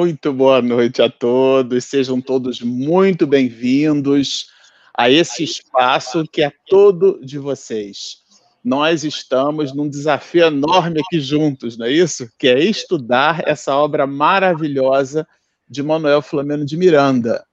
Muito boa noite a todos, sejam todos muito bem-vindos a esse espaço que é todo de vocês. Nós estamos num desafio enorme aqui juntos, não é isso? Que é estudar essa obra maravilhosa de Manuel Flamengo de Miranda.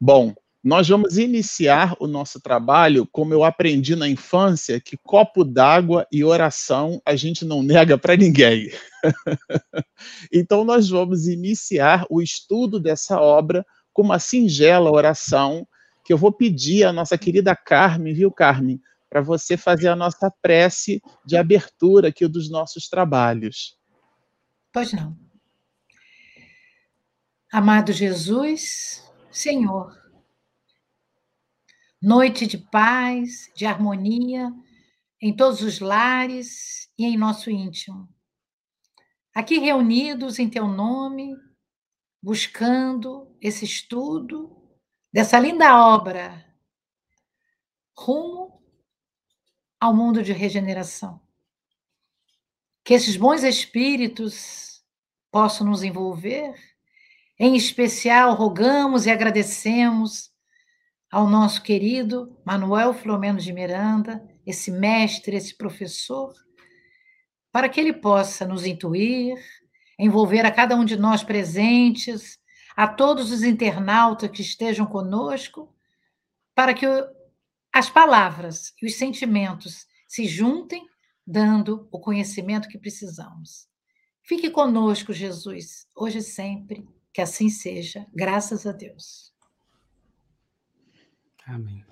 Bom, nós vamos iniciar o nosso trabalho como eu aprendi na infância, que copo d'água e oração a gente não nega para ninguém. então nós vamos iniciar o estudo dessa obra com uma singela oração que eu vou pedir à nossa querida Carmen, viu, Carmen, para você fazer a nossa prece de abertura aqui dos nossos trabalhos. Pois não. Amado Jesus, Senhor, noite de paz, de harmonia em todos os lares e em nosso íntimo. Aqui reunidos em teu nome, buscando esse estudo dessa linda obra rumo ao mundo de regeneração. Que esses bons espíritos possam nos envolver. Em especial, rogamos e agradecemos ao nosso querido Manuel Flomeno de Miranda, esse mestre, esse professor, para que ele possa nos intuir, envolver a cada um de nós presentes, a todos os internautas que estejam conosco, para que as palavras e os sentimentos se juntem, dando o conhecimento que precisamos. Fique conosco, Jesus, hoje e sempre, que assim seja, graças a Deus. Amém.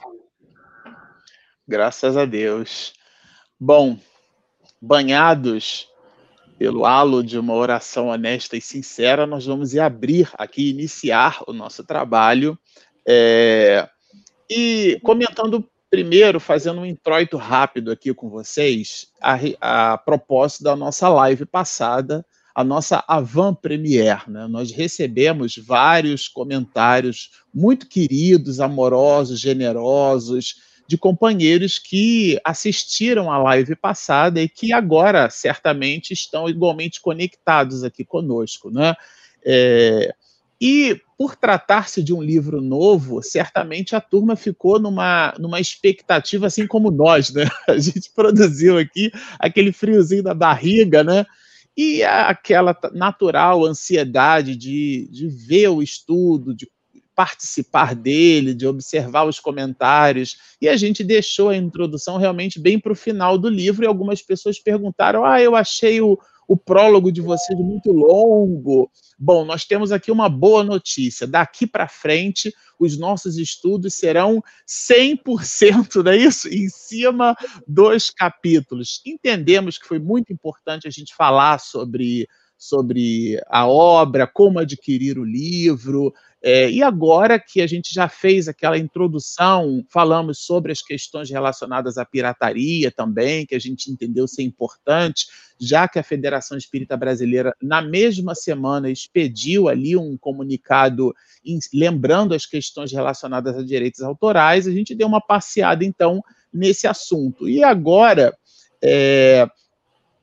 Graças a Deus. Bom, banhados pelo halo de uma oração honesta e sincera, nós vamos abrir aqui, iniciar o nosso trabalho. É, e comentando primeiro, fazendo um introito rápido aqui com vocês, a, a propósito da nossa live passada, a nossa Avant Premiere. Né? Nós recebemos vários comentários muito queridos, amorosos, generosos, de companheiros que assistiram a live passada e que agora certamente estão igualmente conectados aqui conosco. Né? É, e por tratar-se de um livro novo, certamente a turma ficou numa, numa expectativa assim como nós, né? A gente produziu aqui aquele friozinho da barriga, né? E aquela natural ansiedade de, de ver o estudo, de participar dele, de observar os comentários, e a gente deixou a introdução realmente bem para o final do livro, e algumas pessoas perguntaram: ah, eu achei o, o prólogo de vocês muito longo. Bom, nós temos aqui uma boa notícia. Daqui para frente, os nossos estudos serão 100%, não é isso? Em cima dos capítulos. Entendemos que foi muito importante a gente falar sobre sobre a obra, como adquirir o livro, é, e agora que a gente já fez aquela introdução, falamos sobre as questões relacionadas à pirataria também, que a gente entendeu ser importante, já que a Federação Espírita Brasileira, na mesma semana, expediu ali um comunicado em, lembrando as questões relacionadas a direitos autorais, a gente deu uma passeada, então, nesse assunto. E agora, é,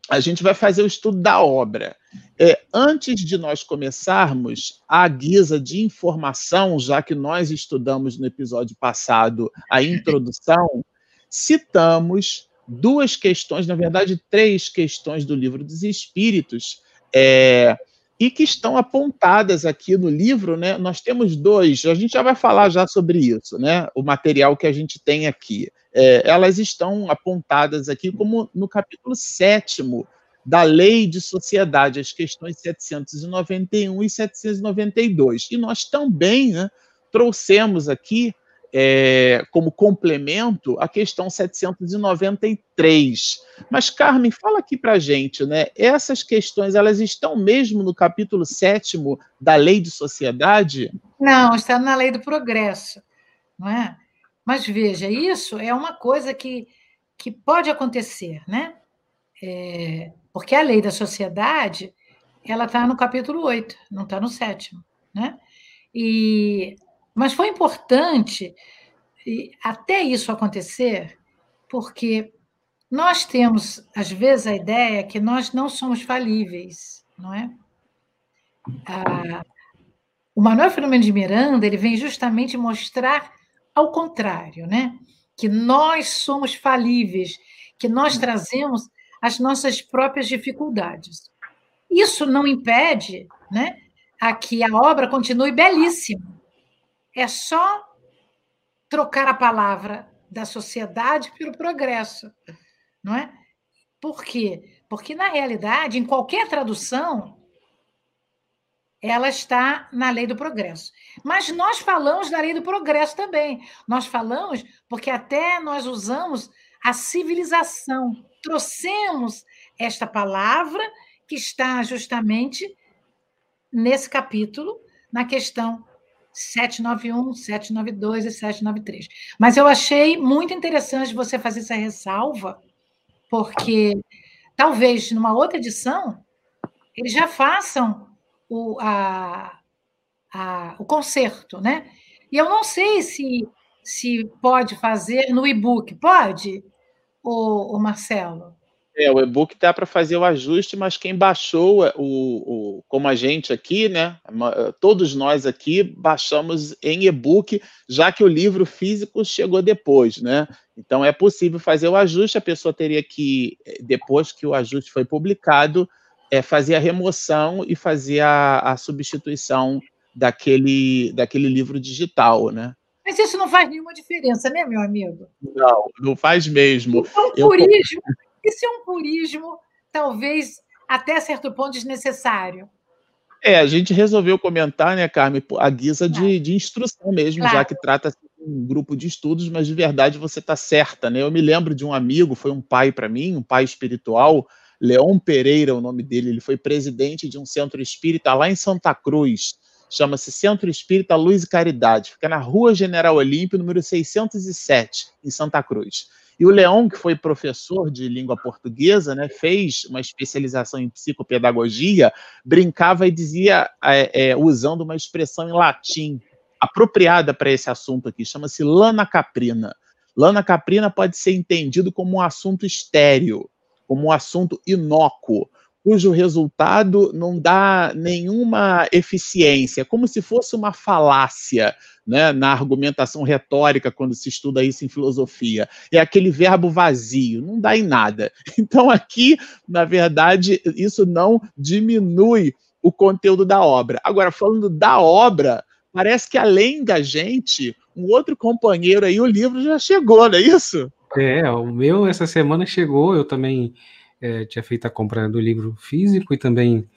a gente vai fazer o estudo da obra. É, antes de nós começarmos, a guisa de informação, já que nós estudamos no episódio passado a introdução, citamos duas questões, na verdade, três questões do livro dos Espíritos, é, e que estão apontadas aqui no livro, né? Nós temos dois, a gente já vai falar já sobre isso, né? O material que a gente tem aqui é, elas estão apontadas aqui como no capítulo 7 da Lei de Sociedade, as questões 791 e 792. E nós também né, trouxemos aqui, é, como complemento, a questão 793. Mas, Carmen, fala aqui para a gente, né? Essas questões, elas estão mesmo no capítulo 7 da Lei de Sociedade? Não, está na Lei do Progresso, não é? Mas veja, isso é uma coisa que, que pode acontecer, né? É, porque a lei da sociedade ela está no capítulo 8, não está no sétimo, né? E, mas foi importante até isso acontecer, porque nós temos, às vezes, a ideia que nós não somos falíveis, não é? a, o Manuel Filomeno de Miranda ele vem justamente mostrar ao contrário, né? Que nós somos falíveis, que nós trazemos as nossas próprias dificuldades. Isso não impede, né, a que a obra continue belíssima. É só trocar a palavra da sociedade pelo progresso, não é? Por quê? Porque na realidade, em qualquer tradução, ela está na lei do progresso. Mas nós falamos da lei do progresso também. Nós falamos porque até nós usamos a civilização. Trouxemos esta palavra que está justamente nesse capítulo, na questão 791, 792 e 793. Mas eu achei muito interessante você fazer essa ressalva, porque talvez numa outra edição eles já façam o, a, a, o concerto, né? E eu não sei se, se pode fazer no e-book. Pode, o, Marcelo? É, o e-book dá para fazer o ajuste, mas quem baixou, o, o, como a gente aqui, né? Todos nós aqui baixamos em e-book, já que o livro físico chegou depois, né? Então é possível fazer o ajuste, a pessoa teria que, depois que o ajuste foi publicado, é, fazer a remoção e fazer a, a substituição daquele, daquele livro digital, né? Mas isso não faz nenhuma diferença, né, meu amigo? Não, não faz mesmo. É um purismo, Eu... isso é um purismo talvez até certo ponto desnecessário. É, a gente resolveu comentar, né, Carmen, a guisa de, de instrução mesmo, claro. já que trata-se de um grupo de estudos, mas de verdade você está certa, né? Eu me lembro de um amigo, foi um pai para mim, um pai espiritual, Leon Pereira, o nome dele, ele foi presidente de um centro espírita lá em Santa Cruz, chama-se Centro Espírita Luz e Caridade, fica na Rua General Olímpio, número 607, em Santa Cruz. E o Leon, que foi professor de língua portuguesa, né, fez uma especialização em psicopedagogia, brincava e dizia, é, é, usando uma expressão em latim, apropriada para esse assunto aqui, chama-se lana caprina. Lana caprina pode ser entendido como um assunto estéreo, como um assunto inócuo, cujo resultado não dá nenhuma eficiência, como se fosse uma falácia né, na argumentação retórica, quando se estuda isso em filosofia. É aquele verbo vazio, não dá em nada. Então, aqui, na verdade, isso não diminui o conteúdo da obra. Agora, falando da obra, parece que além da gente, um outro companheiro aí, o livro já chegou, não é isso? É, o meu essa semana chegou, eu também é, tinha feito a compra do livro físico e também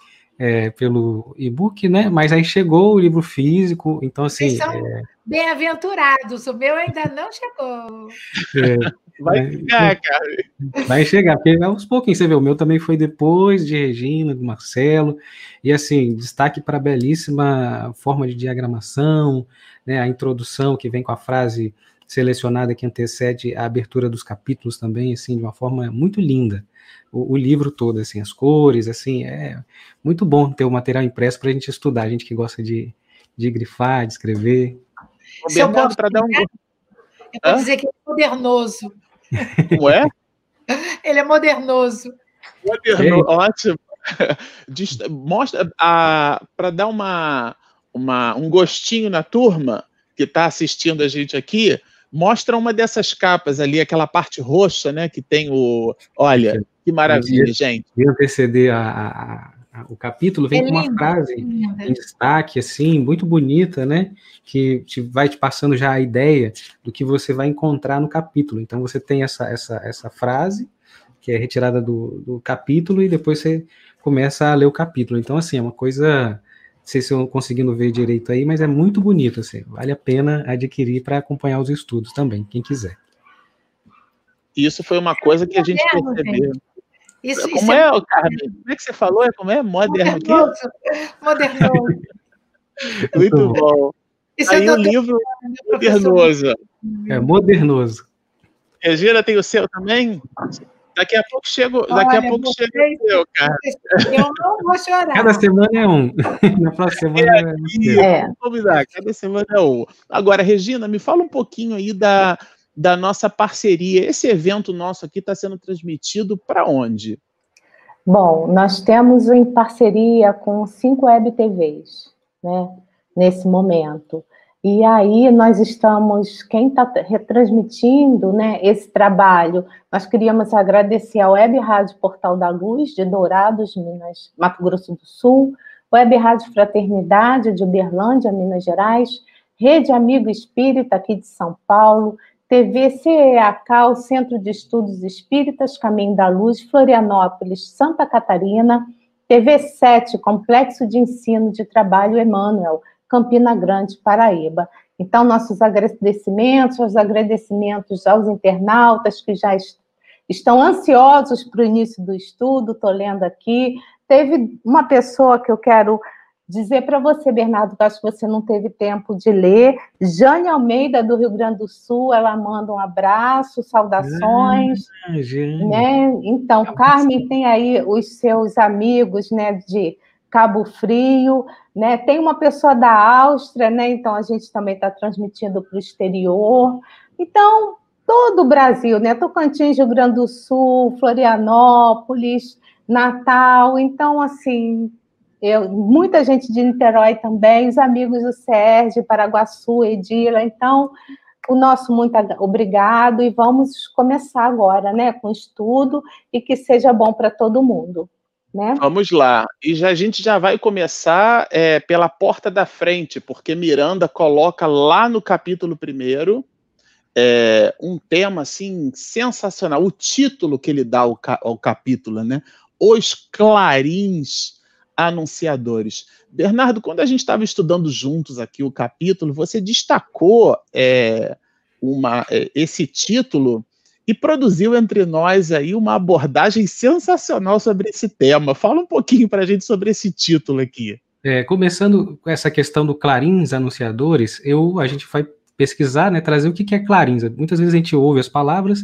é, pelo e-book, né? Mas aí chegou o livro físico, então assim. Vocês são é... bem-aventurados, o meu ainda não chegou. É, vai chegar, cara. Vai chegar, porque aos pouquinhos, você vê, o meu também foi depois de Regina, do Marcelo, e assim, destaque para a belíssima forma de diagramação, né? A introdução que vem com a frase selecionada que antecede a abertura dos capítulos também, assim, de uma forma muito linda. O, o livro todo, assim, as cores, assim, é muito bom ter o material impresso para a gente estudar, a gente que gosta de, de grifar, de escrever. Se eu posso, para dar um... Eu vou dizer que é modernoso. Como é? Ele é modernoso. Moderno, ótimo. Mostra para dar uma, uma, um gostinho na turma que está assistindo a gente aqui, mostra uma dessas capas ali, aquela parte roxa, né? Que tem o. Olha, que maravilha, gente. E anteceder a, a, a, o capítulo, vem é com uma frase em destaque, assim, muito bonita, né? Que te, vai te passando já a ideia do que você vai encontrar no capítulo. Então você tem essa, essa, essa frase, que é retirada do, do capítulo, e depois você começa a ler o capítulo. Então, assim, é uma coisa sei se eu conseguindo ver direito aí, mas é muito bonito, assim, vale a pena adquirir para acompanhar os estudos também, quem quiser. Isso foi uma coisa que a gente percebeu. Isso, como isso é, é, Carmen? Como é que você falou? É como é? Moderno Modernoso. Modernoso. Muito bom. Isso Aí o livro modernoso. É modernoso. Regina tem o seu também? Daqui a pouco chego, daqui Olha, a pouco chega o seu, cara. Eu não vou chorar. Cada semana é um. Na próxima semana é, é, é. Convidar, cada semana é um. Agora, Regina, me fala um pouquinho aí da, da nossa parceria. Esse evento nosso aqui está sendo transmitido para onde? Bom, nós temos em parceria com cinco web TVs, né, nesse momento. E aí nós estamos, quem está retransmitindo né, esse trabalho, nós queríamos agradecer a Web Rádio Portal da Luz, de Dourados, Minas, Mato Grosso do Sul, Web Rádio Fraternidade, de Uberlândia, Minas Gerais, Rede Amigo Espírita, aqui de São Paulo, TV CEACAL, Centro de Estudos Espíritas, Caminho da Luz, Florianópolis, Santa Catarina, TV 7, Complexo de Ensino de Trabalho Emmanuel, Campina Grande, Paraíba. Então, nossos agradecimentos, os agradecimentos aos internautas que já estão ansiosos para o início do estudo, estou lendo aqui. Teve uma pessoa que eu quero dizer para você, Bernardo, que acho que você não teve tempo de ler. Jane Almeida, do Rio Grande do Sul, ela manda um abraço, saudações. Ah, né? Então, Carmen tem aí os seus amigos né, de Cabo Frio, né? Tem uma pessoa da Áustria, né? Então a gente também está transmitindo para o exterior. Então, todo o Brasil, né? Tocantins, Rio Grande do Sul, Florianópolis, Natal. Então, assim, eu, muita gente de Niterói também, os amigos do Sérgio, Paraguaçu, Edila. Então, o nosso muito obrigado e vamos começar agora, né, com estudo e que seja bom para todo mundo. Né? Vamos lá. E já, a gente já vai começar é, pela porta da frente, porque Miranda coloca lá no capítulo primeiro é, um tema assim sensacional. O título que ele dá ao, ao capítulo, né? Os clarins anunciadores. Bernardo, quando a gente estava estudando juntos aqui o capítulo, você destacou é, uma, é, esse título e produziu entre nós aí uma abordagem sensacional sobre esse tema. Fala um pouquinho para a gente sobre esse título aqui. É, começando com essa questão do clarins anunciadores, eu a gente vai pesquisar, né, trazer o que, é clarins. Muitas vezes a gente ouve as palavras,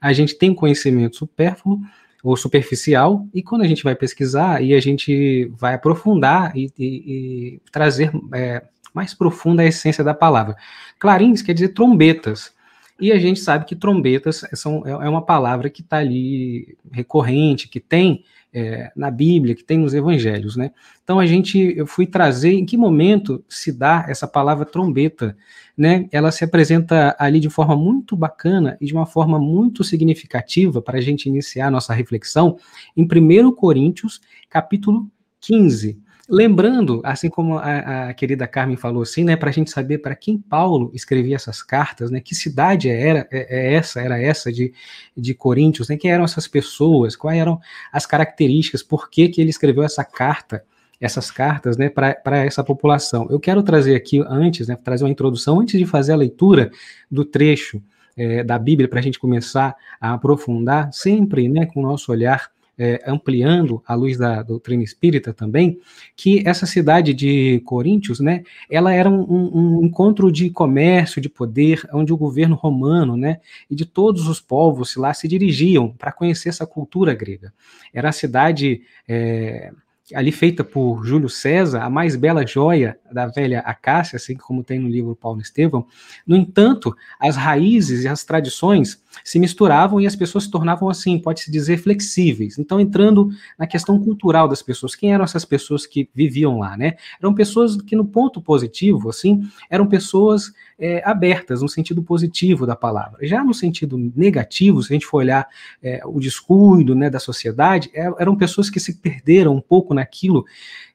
a gente tem conhecimento supérfluo ou superficial, e quando a gente vai pesquisar e a gente vai aprofundar e, e, e trazer é, mais profunda a essência da palavra. Clarins quer dizer trombetas. E a gente sabe que trombetas são, é, é uma palavra que está ali recorrente, que tem é, na Bíblia, que tem nos evangelhos, né? Então a gente, eu fui trazer em que momento se dá essa palavra trombeta, né? Ela se apresenta ali de forma muito bacana e de uma forma muito significativa para a gente iniciar nossa reflexão em 1 Coríntios, capítulo 15. Lembrando, assim como a, a querida Carmen falou assim, né, para a gente saber para quem Paulo escrevia essas cartas, né, que cidade era é, é, essa, era essa de, de Coríntios, né, quem eram essas pessoas, quais eram as características, por que, que ele escreveu essa carta, essas cartas, né, para essa população. Eu quero trazer aqui antes, né, trazer uma introdução antes de fazer a leitura do trecho é, da Bíblia para a gente começar a aprofundar, sempre, né, com o nosso olhar é, ampliando a luz da doutrina espírita também, que essa cidade de Coríntios, né, ela era um, um, encontro de comércio, de poder, onde o governo romano, né, e de todos os povos lá se dirigiam para conhecer essa cultura grega. Era a cidade é, ali feita por Júlio César, a mais bela joia da velha Acácia, assim como tem no livro Paulo Estevão. No entanto, as raízes e as tradições se misturavam e as pessoas se tornavam assim, pode-se dizer, flexíveis. Então, entrando na questão cultural das pessoas, quem eram essas pessoas que viviam lá, né? Eram pessoas que, no ponto positivo, assim, eram pessoas é, abertas, no sentido positivo da palavra. Já no sentido negativo, se a gente for olhar é, o descuido né, da sociedade, é, eram pessoas que se perderam um pouco naquilo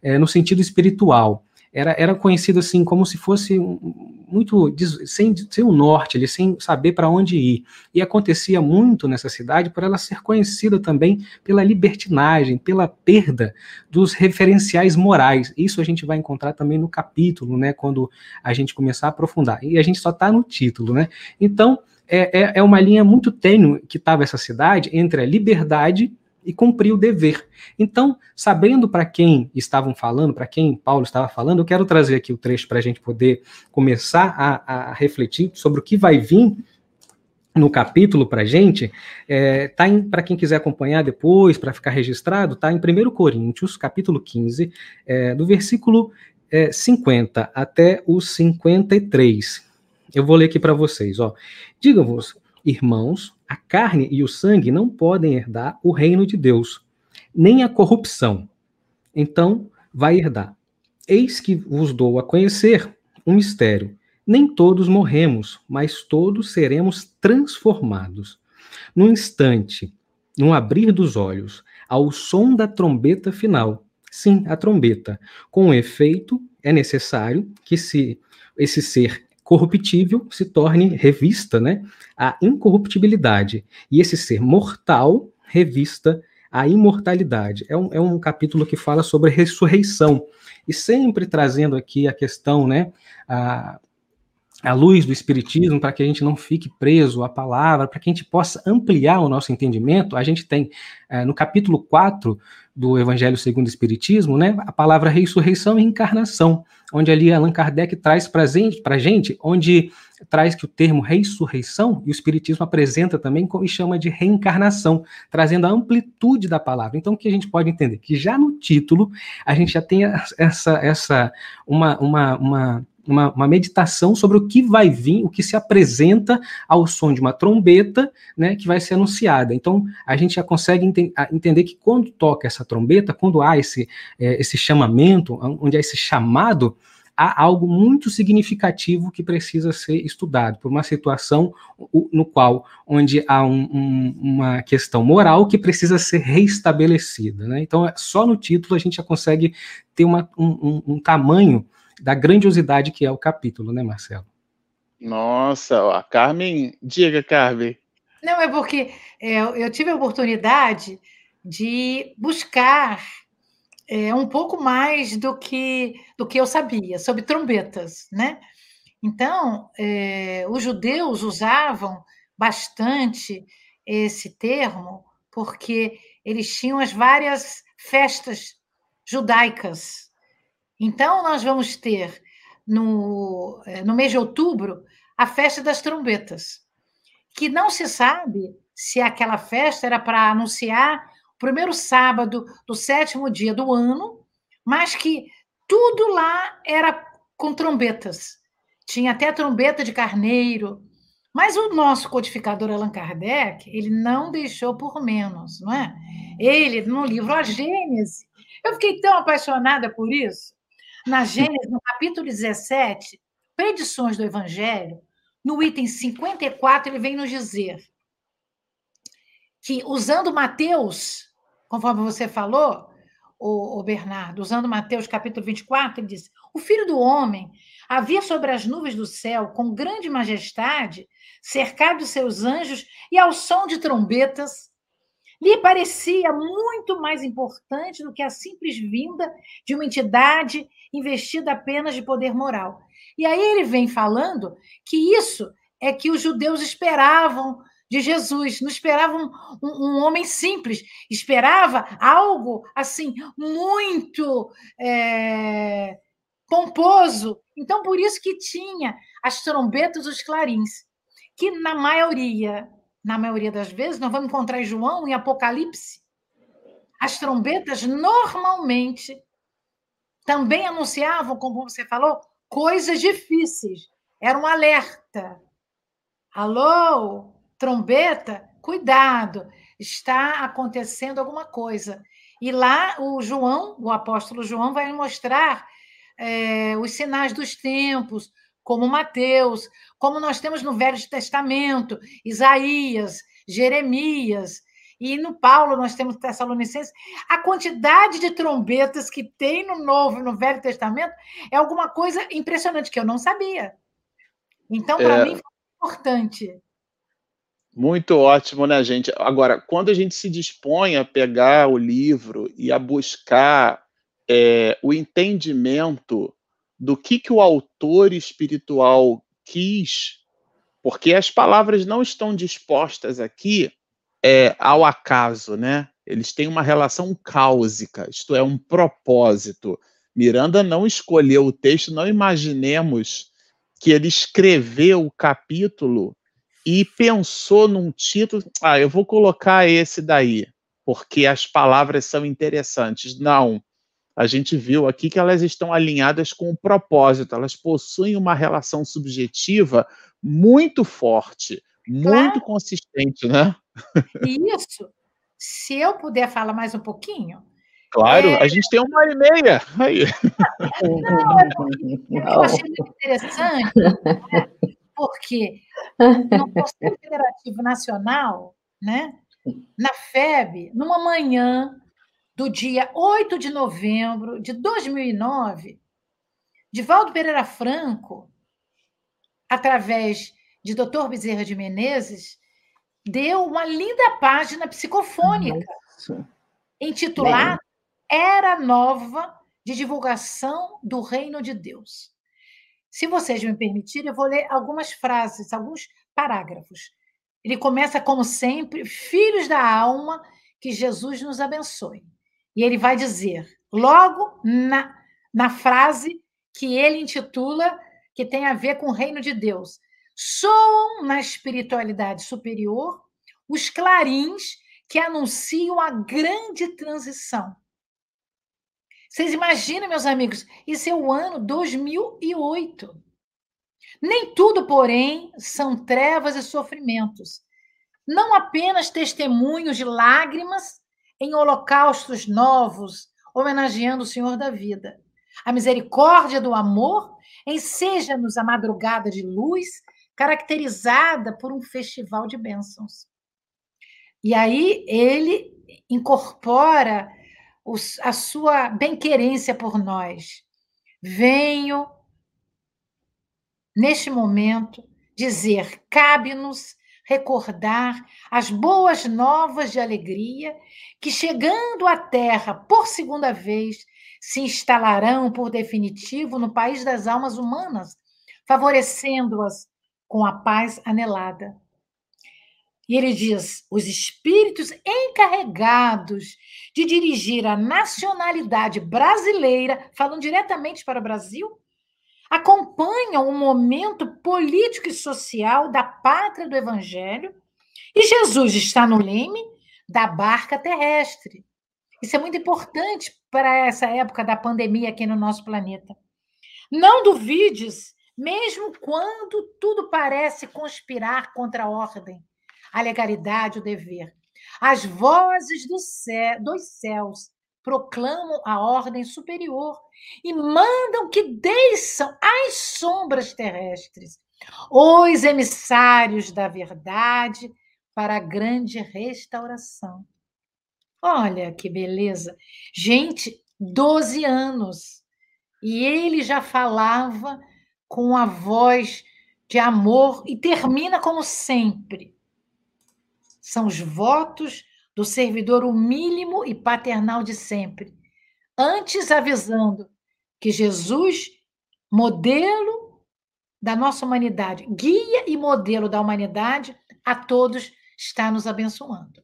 é, no sentido espiritual era, era conhecido assim como se fosse muito sem, sem o norte, ali, sem saber para onde ir. E acontecia muito nessa cidade por ela ser conhecida também pela libertinagem, pela perda dos referenciais morais. Isso a gente vai encontrar também no capítulo, né, quando a gente começar a aprofundar. E a gente só está no título, né? Então, é, é, é uma linha muito tênue que estava essa cidade entre a liberdade e cumprir o dever. Então, sabendo para quem estavam falando, para quem Paulo estava falando, eu quero trazer aqui o trecho para a gente poder começar a, a, refletir sobre o que vai vir no capítulo para a gente. É, tá para quem quiser acompanhar depois, para ficar registrado, tá em 1 Coríntios, capítulo 15, é, do versículo é, 50 até o 53. Eu vou ler aqui para vocês, ó. Diga-vos, irmãos, a carne e o sangue não podem herdar o reino de Deus, nem a corrupção. Então vai herdar. Eis que vos dou a conhecer um mistério. Nem todos morremos, mas todos seremos transformados. Num instante, num abrir dos olhos, ao som da trombeta final. Sim, a trombeta. Com efeito, é necessário que se esse ser corruptível se torne revista, né, a incorruptibilidade, e esse ser mortal revista a imortalidade. É um, é um capítulo que fala sobre ressurreição, e sempre trazendo aqui a questão, né, a, a luz do Espiritismo, para que a gente não fique preso à palavra, para que a gente possa ampliar o nosso entendimento, a gente tem é, no capítulo 4 do Evangelho segundo o Espiritismo, né, a palavra ressurreição e encarnação, onde ali Allan Kardec traz para a gente, onde traz que o termo ressurreição, e o Espiritismo apresenta também e chama de reencarnação, trazendo a amplitude da palavra. Então, o que a gente pode entender? Que já no título, a gente já tem essa, essa uma, uma, uma uma, uma, meditação sobre o que vai vir, o que se apresenta ao som de uma trombeta, né, que vai ser anunciada. Então, a gente já consegue ente entender que quando toca essa trombeta, quando há esse, é, esse chamamento, onde há esse chamado, há algo muito significativo que precisa ser estudado, por uma situação no qual, onde há um, um, uma questão moral que precisa ser reestabelecida. Né? Então, só no título a gente já consegue ter uma, um, um tamanho da grandiosidade que é o capítulo, né, Marcelo? Nossa, a Carmen, diga, Carmen. Não, é porque é, eu tive a oportunidade de buscar é, um pouco mais do que, do que eu sabia sobre trombetas, né? Então, é, os judeus usavam bastante esse termo porque eles tinham as várias festas judaicas, então, nós vamos ter no, eh, no mês de outubro a festa das trombetas, que não se sabe se aquela festa era para anunciar o primeiro sábado do sétimo dia do ano, mas que tudo lá era com trombetas. Tinha até trombeta de carneiro. Mas o nosso codificador Allan Kardec, ele não deixou por menos, não é? Ele, no livro A Gênese, eu fiquei tão apaixonada por isso, na Gênesis, no capítulo 17, predições do Evangelho, no item 54, ele vem nos dizer que, usando Mateus, conforme você falou, o, Bernardo, usando Mateus capítulo 24, ele diz: O filho do homem havia sobre as nuvens do céu com grande majestade, cercado de seus anjos, e ao som de trombetas, lhe parecia muito mais importante do que a simples vinda de uma entidade investida apenas de poder moral. E aí ele vem falando que isso é que os judeus esperavam de Jesus, não esperavam um, um homem simples, esperava algo assim muito é, pomposo. Então, por isso que tinha as trombetas, os clarins, que na maioria na maioria das vezes, nós vamos encontrar João, em Apocalipse, as trombetas normalmente também anunciavam, como você falou, coisas difíceis. Era um alerta. Alô, trombeta, cuidado, está acontecendo alguma coisa. E lá o João, o apóstolo João, vai mostrar é, os sinais dos tempos, como Mateus, como nós temos no Velho Testamento, Isaías, Jeremias, e no Paulo nós temos Tessalonicenses. A quantidade de trombetas que tem no Novo e no Velho Testamento é alguma coisa impressionante que eu não sabia. Então, para é... mim, foi importante. Muito ótimo, né, gente? Agora, quando a gente se dispõe a pegar o livro e a buscar é, o entendimento do que, que o autor espiritual quis, porque as palavras não estão dispostas aqui é, ao acaso, né? Eles têm uma relação cáusica, isto é, um propósito. Miranda não escolheu o texto, não imaginemos que ele escreveu o capítulo e pensou num título, ah, eu vou colocar esse daí, porque as palavras são interessantes. Não a gente viu aqui que elas estão alinhadas com o propósito, elas possuem uma relação subjetiva muito forte, muito claro. consistente, né? Isso. se eu puder falar mais um pouquinho. Claro, é... a gente tem uma hora e meia. Aí. Não, é porque, eu achei muito interessante, né? porque no Conselho Federativo Nacional, né, na FEB, numa manhã do dia 8 de novembro de 2009, Divaldo Pereira Franco, através de Dr. Bezerra de Menezes, deu uma linda página psicofônica Nossa. intitulada Bem. Era Nova de Divulgação do Reino de Deus. Se vocês me permitirem, eu vou ler algumas frases, alguns parágrafos. Ele começa, como sempre, filhos da alma, que Jesus nos abençoe. E ele vai dizer, logo na, na frase que ele intitula, que tem a ver com o reino de Deus. Soam na espiritualidade superior os clarins que anunciam a grande transição. Vocês imaginam, meus amigos, isso é o ano 2008. Nem tudo, porém, são trevas e sofrimentos. Não apenas testemunhos de lágrimas em holocaustos novos, homenageando o Senhor da vida. A misericórdia do amor enseja-nos a madrugada de luz, caracterizada por um festival de bênçãos. E aí ele incorpora os, a sua bem-querência por nós. Venho, neste momento, dizer: cabe-nos recordar as boas novas de alegria que, chegando à Terra por segunda vez, se instalarão por definitivo no país das almas humanas, favorecendo-as com a paz anelada. E ele diz: os espíritos encarregados de dirigir a nacionalidade brasileira, falando diretamente para o Brasil, acompanham o momento político e social da pátria do Evangelho, e Jesus está no leme da barca terrestre. Isso é muito importante para essa época da pandemia aqui no nosso planeta. Não duvides, mesmo quando tudo parece conspirar contra a ordem, a legalidade, o dever. As vozes do céu, dos céus proclamam a ordem superior e mandam que desçam as sombras terrestres os emissários da verdade para a grande restauração. Olha que beleza. Gente, 12 anos. E ele já falava com a voz de amor e termina como sempre. São os votos do servidor humílimo e paternal de sempre, antes avisando que Jesus, modelo da nossa humanidade, guia e modelo da humanidade, a todos está nos abençoando.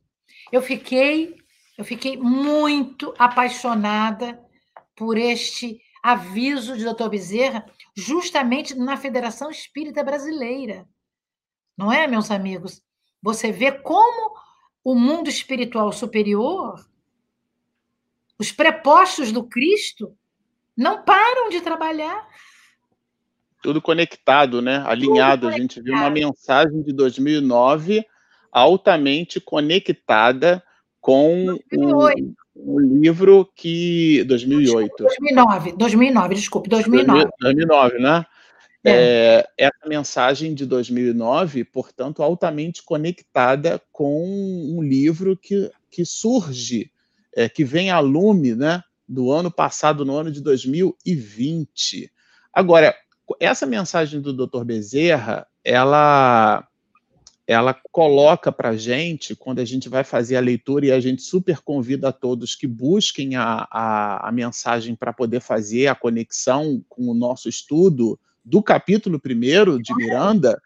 Eu fiquei, eu fiquei muito apaixonada por este aviso de Dr. Bezerra, justamente na Federação Espírita Brasileira. Não é, meus amigos? Você vê como o mundo espiritual superior, os prepostos do Cristo, não param de trabalhar. Tudo conectado, né? Alinhado. Conectado. A gente viu uma mensagem de 2009 altamente conectada com o, o, livro que 2008. 2009, 2009, desculpe, 2009. 2009, né? É. É, essa mensagem de 2009, portanto, altamente conectada com um livro que, que surge, é, que vem a lume né, do ano passado, no ano de 2020. Agora, essa mensagem do Dr. Bezerra, ela, ela coloca para gente, quando a gente vai fazer a leitura, e a gente super convida a todos que busquem a, a, a mensagem para poder fazer a conexão com o nosso estudo, do capítulo primeiro de Miranda,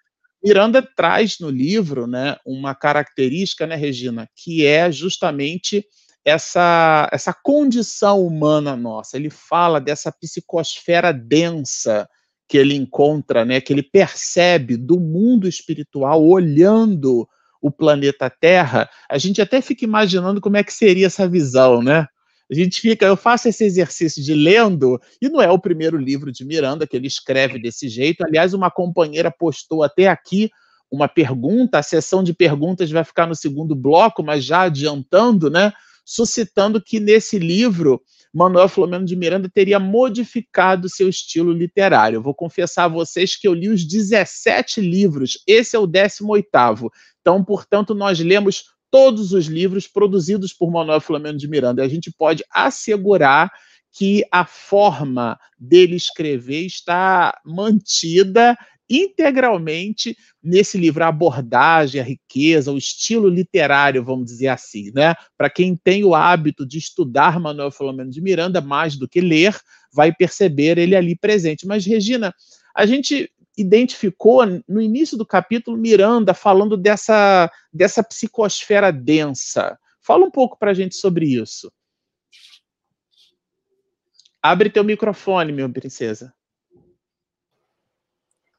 Miranda traz no livro né, uma característica, né, Regina, que é justamente essa, essa condição humana nossa. Ele fala dessa psicosfera densa que ele encontra, né, que ele percebe do mundo espiritual olhando o planeta Terra. A gente até fica imaginando como é que seria essa visão, né? A gente fica, eu faço esse exercício de lendo, e não é o primeiro livro de Miranda que ele escreve desse jeito. Aliás, uma companheira postou até aqui uma pergunta, a sessão de perguntas vai ficar no segundo bloco, mas já adiantando, né? Suscitando que nesse livro Manuel Filomeno de Miranda teria modificado seu estilo literário. Eu vou confessar a vocês que eu li os 17 livros, esse é o 18. Então, portanto, nós lemos todos os livros produzidos por Manuel Filomeno de Miranda. A gente pode assegurar que a forma dele escrever está mantida integralmente nesse livro, a abordagem, a riqueza, o estilo literário, vamos dizer assim, né? Para quem tem o hábito de estudar Manuel Filomeno de Miranda mais do que ler, vai perceber ele ali presente. Mas Regina, a gente identificou no início do capítulo Miranda falando dessa dessa psicosfera densa. Fala um pouco para a gente sobre isso. Abre teu microfone, minha princesa.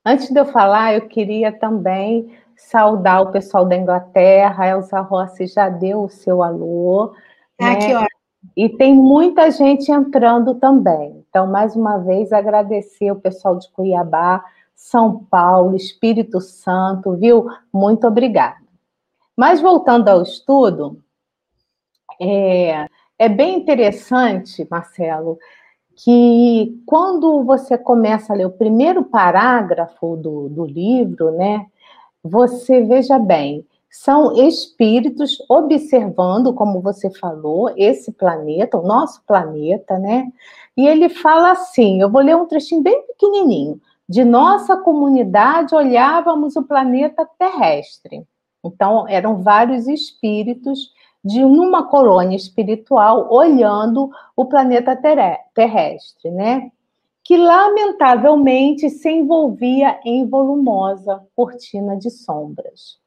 Antes de eu falar, eu queria também saudar o pessoal da Inglaterra. A Elza Rossi já deu o seu alô. Ah, né? que ótimo. E tem muita gente entrando também. Então, mais uma vez, agradecer o pessoal de Cuiabá, São Paulo, Espírito Santo, viu? Muito obrigada. Mas voltando ao estudo, é, é bem interessante, Marcelo, que quando você começa a ler o primeiro parágrafo do, do livro, né, você veja bem, são espíritos observando, como você falou, esse planeta, o nosso planeta, né? E ele fala assim: eu vou ler um trechinho bem pequenininho. De nossa comunidade olhávamos o planeta terrestre. Então, eram vários espíritos de uma colônia espiritual olhando o planeta terrestre, né? Que lamentavelmente se envolvia em volumosa cortina de sombras.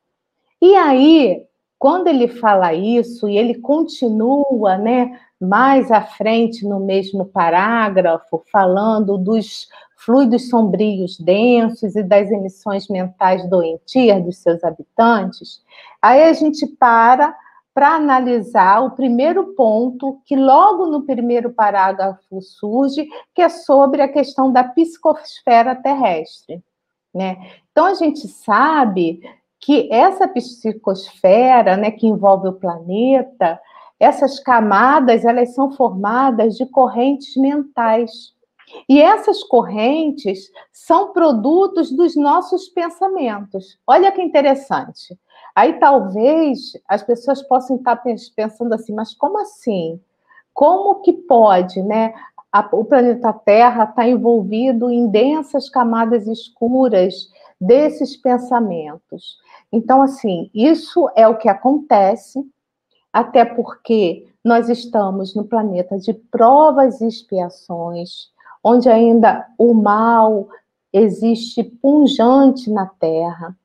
E aí, quando ele fala isso e ele continua, né, mais à frente no mesmo parágrafo, falando dos fluidos sombrios densos e das emissões mentais doentias dos seus habitantes, aí a gente para para analisar o primeiro ponto, que logo no primeiro parágrafo surge, que é sobre a questão da psicosfera terrestre. Né? Então, a gente sabe que essa psicosfera, né, que envolve o planeta, essas camadas, elas são formadas de correntes mentais. E essas correntes são produtos dos nossos pensamentos. Olha que interessante. Aí talvez as pessoas possam estar pensando assim, mas como assim? Como que pode, né? O planeta Terra está envolvido em densas camadas escuras desses pensamentos. Então, assim, isso é o que acontece, até porque nós estamos no planeta de provas e expiações, onde ainda o mal existe punjante na Terra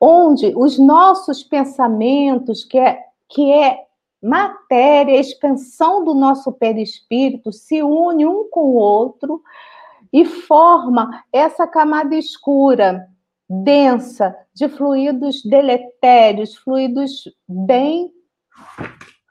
onde os nossos pensamentos, que é, que é matéria, expansão do nosso perispírito, se une um com o outro e forma essa camada escura, densa, de fluidos deletérios, fluidos bem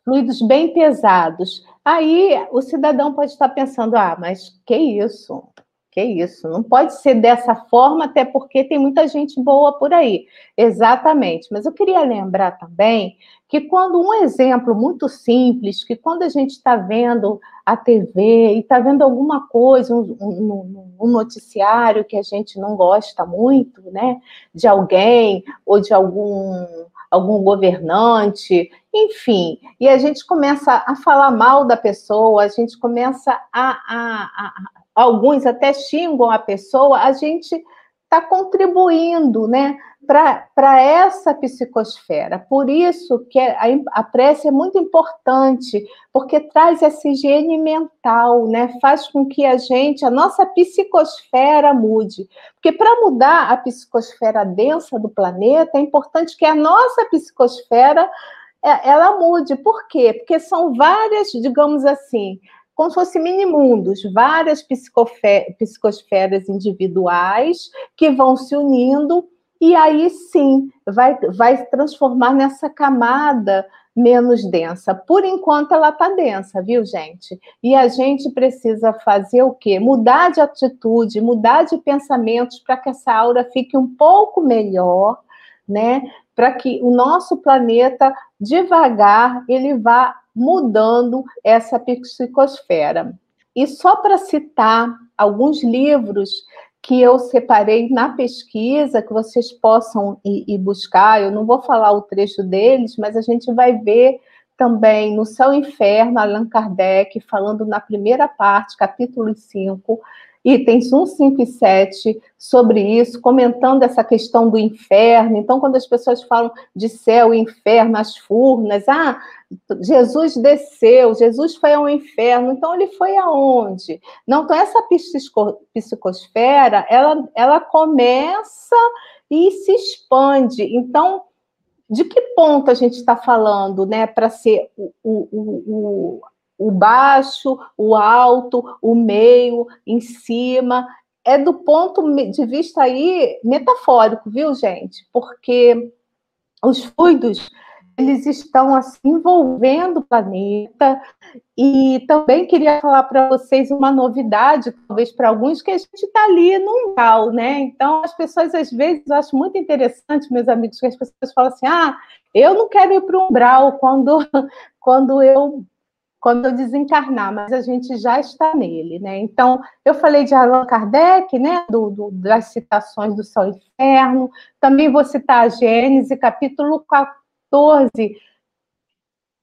fluidos bem pesados. Aí o cidadão pode estar pensando: ah, mas que isso? Que isso, não pode ser dessa forma, até porque tem muita gente boa por aí. Exatamente. Mas eu queria lembrar também que quando um exemplo muito simples, que quando a gente está vendo a TV e está vendo alguma coisa, um, um, um, noticiário que a gente não gosta muito, né, de alguém ou de algum algum governante, enfim, e a gente começa a falar mal da pessoa, a gente começa a, a, a, alguns até xingam a pessoa, a gente está contribuindo né, para essa psicosfera. Por isso que a, a prece é muito importante, porque traz essa higiene mental, né, faz com que a gente, a nossa psicosfera mude. Porque para mudar a psicosfera densa do planeta, é importante que a nossa psicosfera é, ela mude. Por quê? Porque são várias, digamos assim, como se fossem mini-mundos, várias psicosferas individuais que vão se unindo, e aí sim vai, vai transformar nessa camada menos densa. Por enquanto ela está densa, viu, gente? E a gente precisa fazer o quê? Mudar de atitude, mudar de pensamentos para que essa aura fique um pouco melhor, né? Para que o nosso planeta devagar ele vá mudando essa psicosfera. E só para citar alguns livros que eu separei na pesquisa, que vocês possam ir, ir, buscar. Eu não vou falar o trecho deles, mas a gente vai ver também no Céu e Inferno, Allan Kardec, falando na primeira parte, capítulo 5, itens 1, 5 e 7 sobre isso, comentando essa questão do inferno. Então, quando as pessoas falam de céu inferno, as furnas, ah, Jesus desceu, Jesus foi ao inferno, então ele foi aonde? Não, então essa psicosfera, ela, ela começa e se expande. Então, de que ponto a gente está falando, né, para ser o, o, o, o baixo, o alto, o meio, em cima. É do ponto de vista aí metafórico, viu, gente? Porque os fluidos eles estão assim envolvendo o planeta e também queria falar para vocês uma novidade, talvez para alguns, que a gente está ali num grau, né? Então as pessoas às vezes eu acho muito interessante, meus amigos, que as pessoas falam assim: ah, eu não quero ir para um umbral quando quando eu quando eu desencarnar, mas a gente já está nele, né? Então, eu falei de Allan Kardec, né? Do, do, das citações do Céu e Inferno, também vou citar a Gênesis, capítulo 14,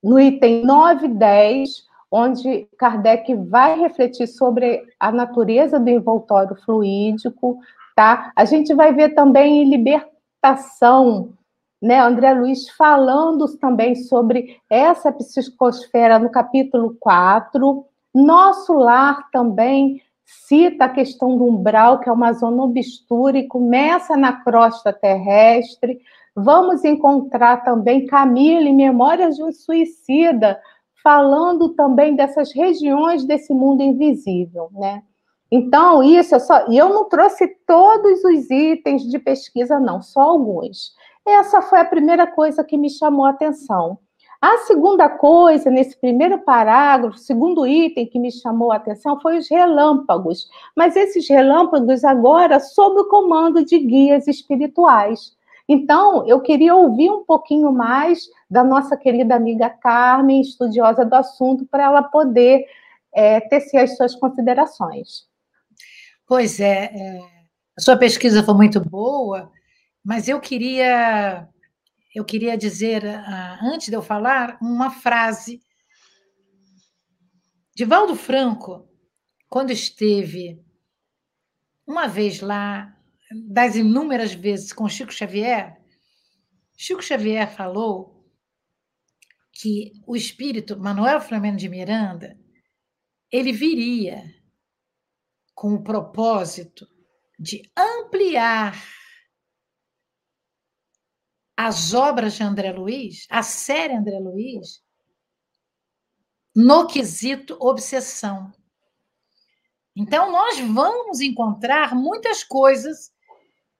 no item 9 e 10, onde Kardec vai refletir sobre a natureza do envoltório fluídico, tá? A gente vai ver também em libertação né, André Luiz falando também sobre essa psicosfera no capítulo 4. Nosso lar também cita a questão do umbral, que é uma zona obscura e começa na crosta terrestre. Vamos encontrar também Camila em Memórias de um Suicida, falando também dessas regiões desse mundo invisível, né? Então, isso é só. E eu não trouxe todos os itens de pesquisa, não, só alguns. Essa foi a primeira coisa que me chamou a atenção. A segunda coisa, nesse primeiro parágrafo, segundo item que me chamou a atenção foi os relâmpagos. Mas esses relâmpagos agora sob o comando de guias espirituais. Então, eu queria ouvir um pouquinho mais da nossa querida amiga Carmen, estudiosa do assunto, para ela poder é, tecer as suas considerações. Pois é, é, a sua pesquisa foi muito boa, mas eu queria eu queria dizer ah, antes de eu falar uma frase. De Valdo Franco, quando esteve uma vez lá, das inúmeras vezes com Chico Xavier, Chico Xavier falou que o espírito Manuel Flamengo de Miranda ele viria com o propósito de ampliar as obras de André Luiz, a série André Luiz, no quesito obsessão. Então, nós vamos encontrar muitas coisas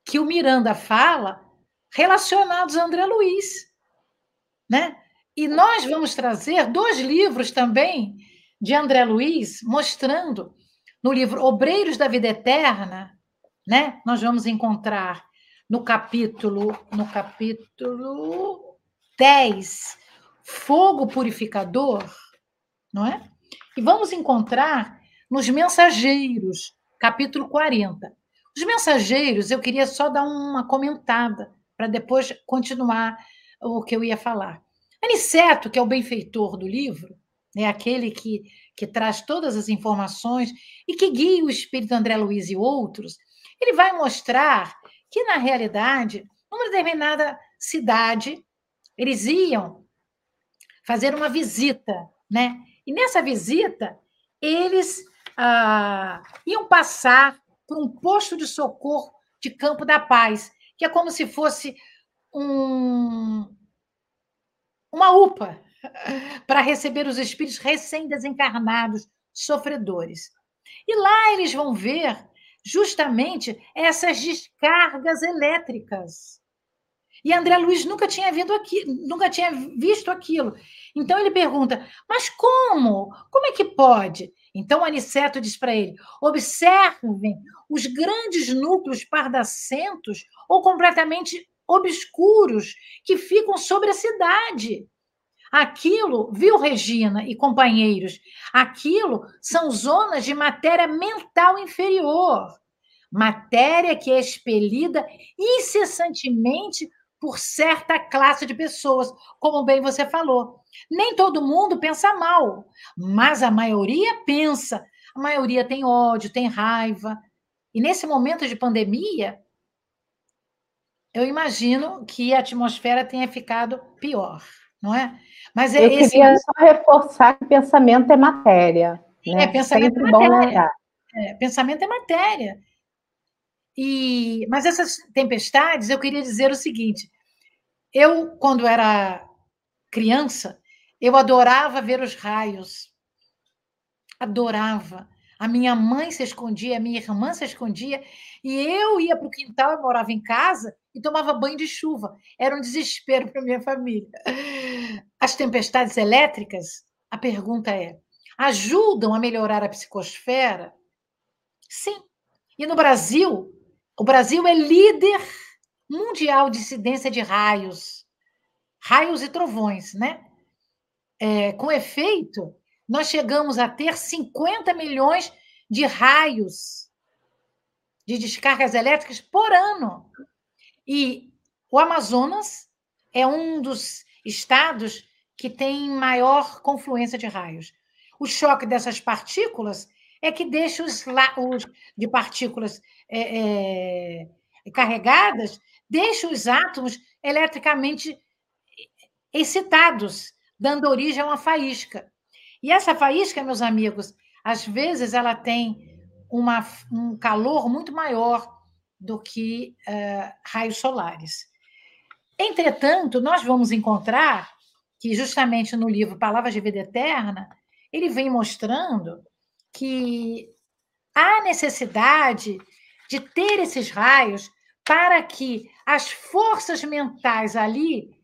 que o Miranda fala relacionados a André Luiz. Né? E nós vamos trazer dois livros também de André Luiz, mostrando no livro Obreiros da Vida Eterna, né? Nós vamos encontrar no capítulo, no capítulo 10, fogo purificador, não é? E vamos encontrar nos mensageiros, capítulo 40. Os mensageiros, eu queria só dar uma comentada para depois continuar o que eu ia falar. Aniceto, que é o benfeitor do livro, né, aquele que, que traz todas as informações e que guia o espírito André Luiz e outros, ele vai mostrar que, na realidade, numa determinada cidade, eles iam fazer uma visita, né? E nessa visita, eles ah, iam passar por um posto de socorro de Campo da Paz, que é como se fosse um, uma UPA para receber os espíritos recém-desencarnados, sofredores. E lá eles vão ver justamente essas descargas elétricas. E André Luiz nunca tinha, aqui, nunca tinha visto aquilo. Então ele pergunta: mas como? Como é que pode? Então Aniceto diz para ele: observem os grandes núcleos pardacentos ou completamente obscuros que ficam sobre a cidade. Aquilo, viu, Regina e companheiros? Aquilo são zonas de matéria mental inferior, matéria que é expelida incessantemente por certa classe de pessoas, como bem você falou. Nem todo mundo pensa mal, mas a maioria pensa. A maioria tem ódio, tem raiva. E nesse momento de pandemia, eu imagino que a atmosfera tenha ficado pior, não é? Mas é eu esse... queria só reforçar que pensamento é matéria. Né? É, pensamento Sempre é matéria. É, pensamento é matéria. E, mas essas tempestades, eu queria dizer o seguinte: eu, quando era criança, eu adorava ver os raios. Adorava. A minha mãe se escondia, a minha irmã se escondia, e eu ia para o quintal, eu morava em casa e tomava banho de chuva. Era um desespero para minha família. As tempestades elétricas, a pergunta é: ajudam a melhorar a psicosfera? Sim. E no Brasil, o Brasil é líder mundial de incidência de raios, raios e trovões, né? É, com efeito, nós chegamos a ter 50 milhões de raios de descargas elétricas por ano. E o Amazonas é um dos estados que tem maior confluência de raios. O choque dessas partículas é que deixa os, os de partículas é, é, carregadas, deixa os átomos eletricamente excitados, dando origem a uma faísca. E essa faísca, meus amigos, às vezes ela tem uma, um calor muito maior do que uh, raios solares. Entretanto, nós vamos encontrar que, justamente no livro Palavras de Vida Eterna, ele vem mostrando que há necessidade de ter esses raios para que as forças mentais ali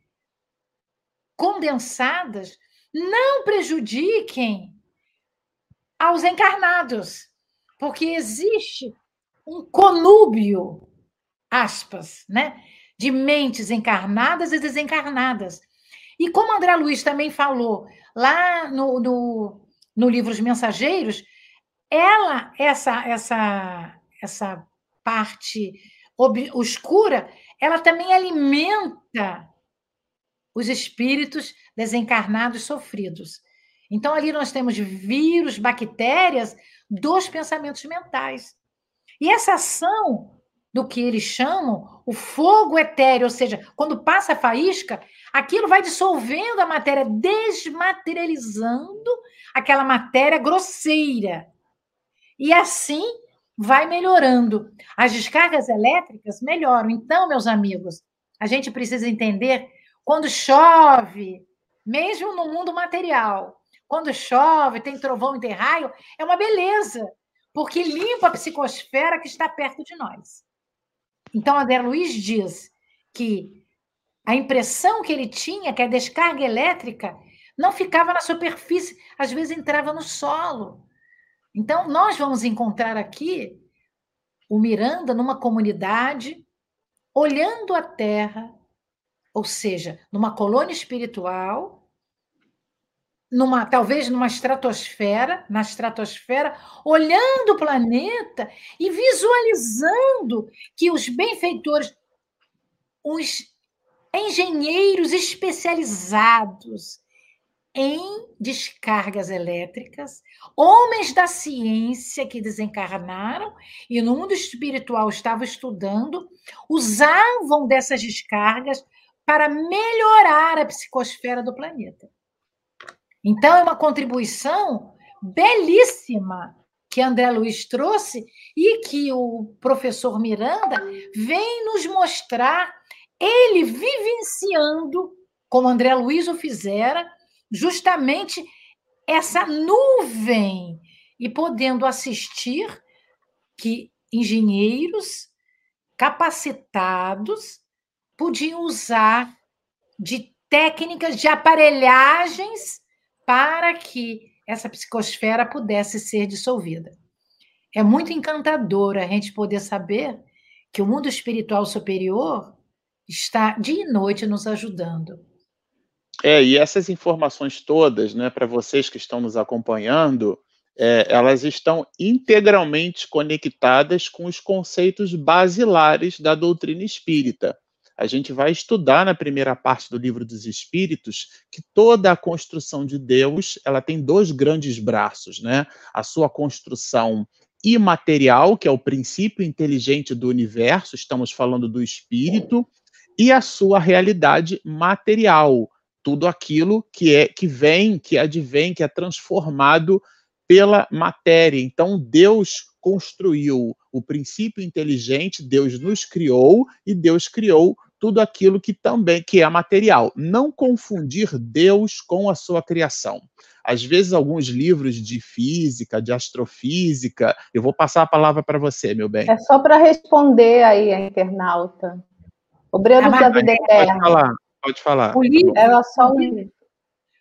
condensadas não prejudiquem aos encarnados, porque existe um conúbio, aspas, né, de mentes encarnadas e desencarnadas. E como André Luiz também falou lá no, no, no livro Os Mensageiros, ela, essa, essa, essa parte obscura, ela também alimenta os espíritos desencarnados sofridos. Então, ali nós temos vírus, bactérias dos pensamentos mentais. E essa ação do que eles chamam o fogo etéreo, ou seja, quando passa a faísca, aquilo vai dissolvendo a matéria, desmaterializando aquela matéria grosseira. E assim vai melhorando. As descargas elétricas melhoram. Então, meus amigos, a gente precisa entender quando chove, mesmo no mundo material, quando chove, tem trovão e tem raio, é uma beleza, porque limpa a psicosfera que está perto de nós. Então, André Luiz diz que a impressão que ele tinha que a descarga elétrica não ficava na superfície, às vezes entrava no solo. Então, nós vamos encontrar aqui o Miranda numa comunidade, olhando a Terra, ou seja, numa colônia espiritual, numa talvez numa estratosfera, na estratosfera, olhando o planeta e visualizando que os benfeitores, os engenheiros especializados em descargas elétricas, homens da ciência que desencarnaram e no mundo espiritual estavam estudando, usavam dessas descargas para melhorar a psicosfera do planeta. Então, é uma contribuição belíssima que André Luiz trouxe e que o professor Miranda vem nos mostrar, ele vivenciando, como André Luiz o fizera, justamente essa nuvem e podendo assistir que engenheiros capacitados podiam usar de técnicas de aparelhagens para que essa psicosfera pudesse ser dissolvida. É muito encantador a gente poder saber que o mundo espiritual superior está dia e noite nos ajudando. É, e essas informações todas, né, para vocês que estão nos acompanhando, é, elas estão integralmente conectadas com os conceitos basilares da doutrina espírita. A gente vai estudar na primeira parte do livro dos Espíritos que toda a construção de Deus ela tem dois grandes braços, né? A sua construção imaterial, que é o princípio inteligente do universo, estamos falando do espírito, e a sua realidade material, tudo aquilo que é que vem, que advém, que é transformado pela matéria. Então Deus construiu o princípio inteligente, Deus nos criou e Deus criou tudo aquilo que também que é material. Não confundir Deus com a sua criação. Às vezes alguns livros de física, de astrofísica, eu vou passar a palavra para você, meu bem. É só para responder aí a internauta. Obreiros ah, da vida. Pode falar, pode falar. O livro, Era só o livro.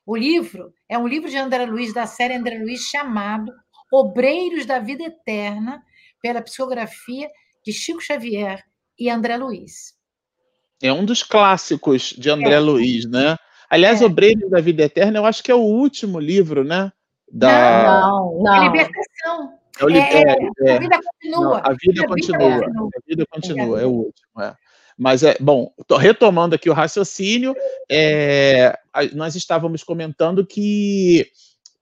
O livro é um livro de André Luiz, da série André Luiz, chamado Obreiros da Vida Eterna, pela psicografia de Chico Xavier e André Luiz. É um dos clássicos de André é. Luiz, né? Aliás, é. Obreiros da Vida Eterna, eu acho que é o último livro, né? Da... Não, não. A libertação. É, é, é, é, a vida continua. Não, a vida continua. A vida continua, é o último. É. Mas é bom, retomando aqui o raciocínio, é, nós estávamos comentando que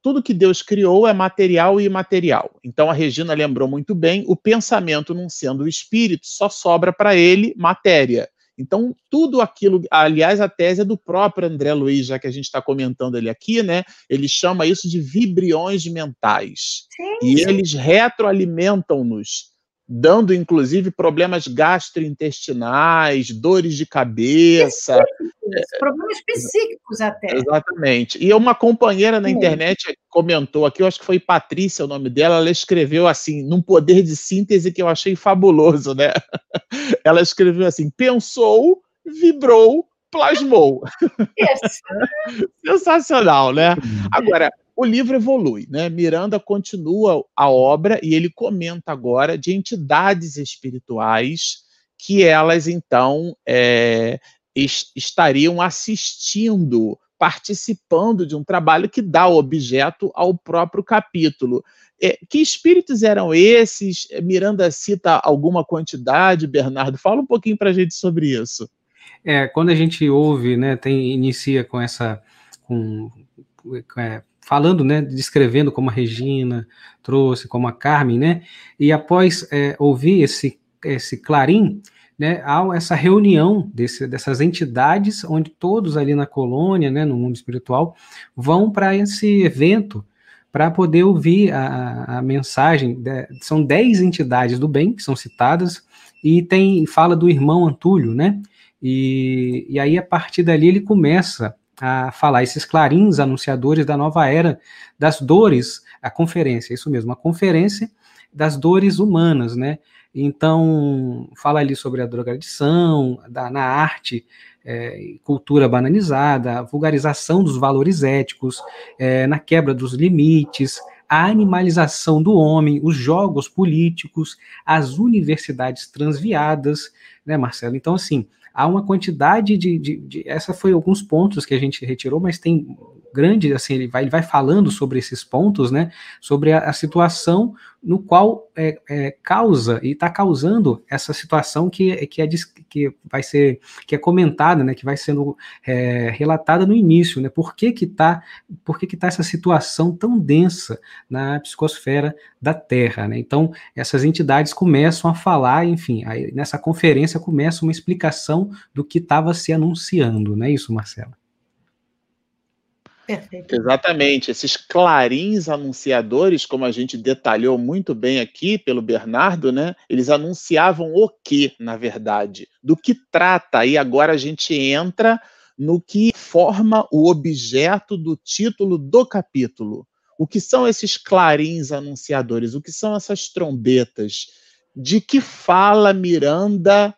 tudo que Deus criou é material e imaterial. Então a Regina lembrou muito bem: o pensamento, não sendo o espírito, só sobra para ele matéria. Então, tudo aquilo, aliás, a tese é do próprio André Luiz, já que a gente está comentando ele aqui, né? Ele chama isso de vibriões mentais. Sim, e eles retroalimentam-nos dando inclusive problemas gastrointestinais, dores de cabeça. Problemas psíquicos até. Exatamente. E uma companheira na internet comentou aqui, eu acho que foi Patrícia o nome dela, ela escreveu assim, num poder de síntese que eu achei fabuloso, né? Ela escreveu assim: pensou, vibrou, plasmou. Sensacional, né? Agora, o livro evolui, né? Miranda continua a obra e ele comenta agora de entidades espirituais que elas então é, estariam assistindo, participando de um trabalho que dá objeto ao próprio capítulo. É, que espíritos eram esses? Miranda cita alguma quantidade, Bernardo. Fala um pouquinho para a gente sobre isso. É, quando a gente ouve, né, tem, inicia com essa, com, é, falando, né, descrevendo como a Regina trouxe, como a Carmen, né, e após é, ouvir esse, esse clarim, né, há essa reunião desse, dessas entidades, onde todos ali na colônia, né, no mundo espiritual, vão para esse evento para poder ouvir a, a mensagem. De, são dez entidades do bem que são citadas, e tem fala do irmão Antúlio, né? E, e aí, a partir dali, ele começa a falar esses clarins anunciadores da nova era das dores, a conferência, isso mesmo, a conferência das dores humanas, né? Então, fala ali sobre a drogadição, da, na arte, é, cultura bananizada, a vulgarização dos valores éticos, é, na quebra dos limites, a animalização do homem, os jogos políticos, as universidades transviadas, né, Marcelo? Então, assim, há uma quantidade de, de, de, essa foi alguns pontos que a gente retirou, mas tem grande, assim, ele vai, ele vai falando sobre esses pontos, né, sobre a, a situação no qual é, é, causa e está causando essa situação que, que, é, que vai ser, que é comentada, né, que vai sendo é, relatada no início, né, por que que está por que que tá essa situação tão densa na psicosfera da Terra, né, então essas entidades começam a falar, enfim, aí, nessa conferência começa uma explicação do que estava se anunciando, não é isso, Marcelo? Perfeito. Exatamente. Esses clarins anunciadores, como a gente detalhou muito bem aqui pelo Bernardo, né? Eles anunciavam o que, na verdade? Do que trata? E agora a gente entra no que forma o objeto do título do capítulo. O que são esses clarins anunciadores? O que são essas trombetas? De que fala Miranda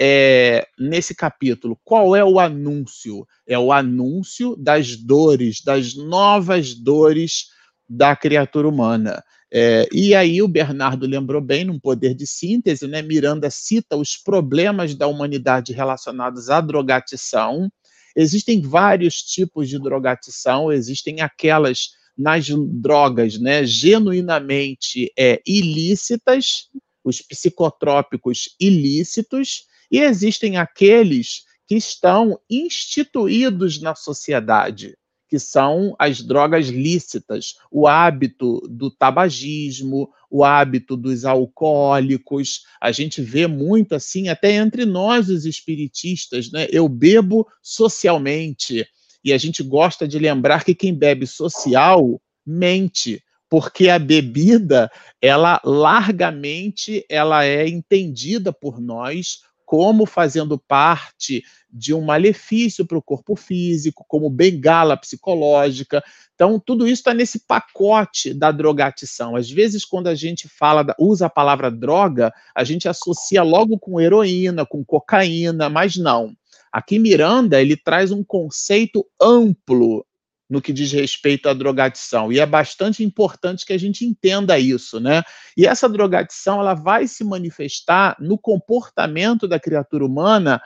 é, nesse capítulo, qual é o anúncio? É o anúncio das dores, das novas dores da criatura humana. É, e aí o Bernardo lembrou bem, num poder de síntese, né? Miranda cita os problemas da humanidade relacionados à drogatição. Existem vários tipos de drogatição, existem aquelas nas drogas, né, genuinamente é, ilícitas, os psicotrópicos ilícitos, e existem aqueles que estão instituídos na sociedade, que são as drogas lícitas, o hábito do tabagismo, o hábito dos alcoólicos. A gente vê muito assim, até entre nós, os espiritistas, né? Eu bebo socialmente. E a gente gosta de lembrar que quem bebe social mente, porque a bebida, ela largamente ela é entendida por nós como fazendo parte de um malefício para o corpo físico, como bengala psicológica. Então, tudo isso está nesse pacote da drogatição. Às vezes, quando a gente fala, usa a palavra droga, a gente associa logo com heroína, com cocaína, mas não. Aqui Miranda ele traz um conceito amplo no que diz respeito à drogadição. E é bastante importante que a gente entenda isso, né? E essa drogadição ela vai se manifestar no comportamento da criatura humana,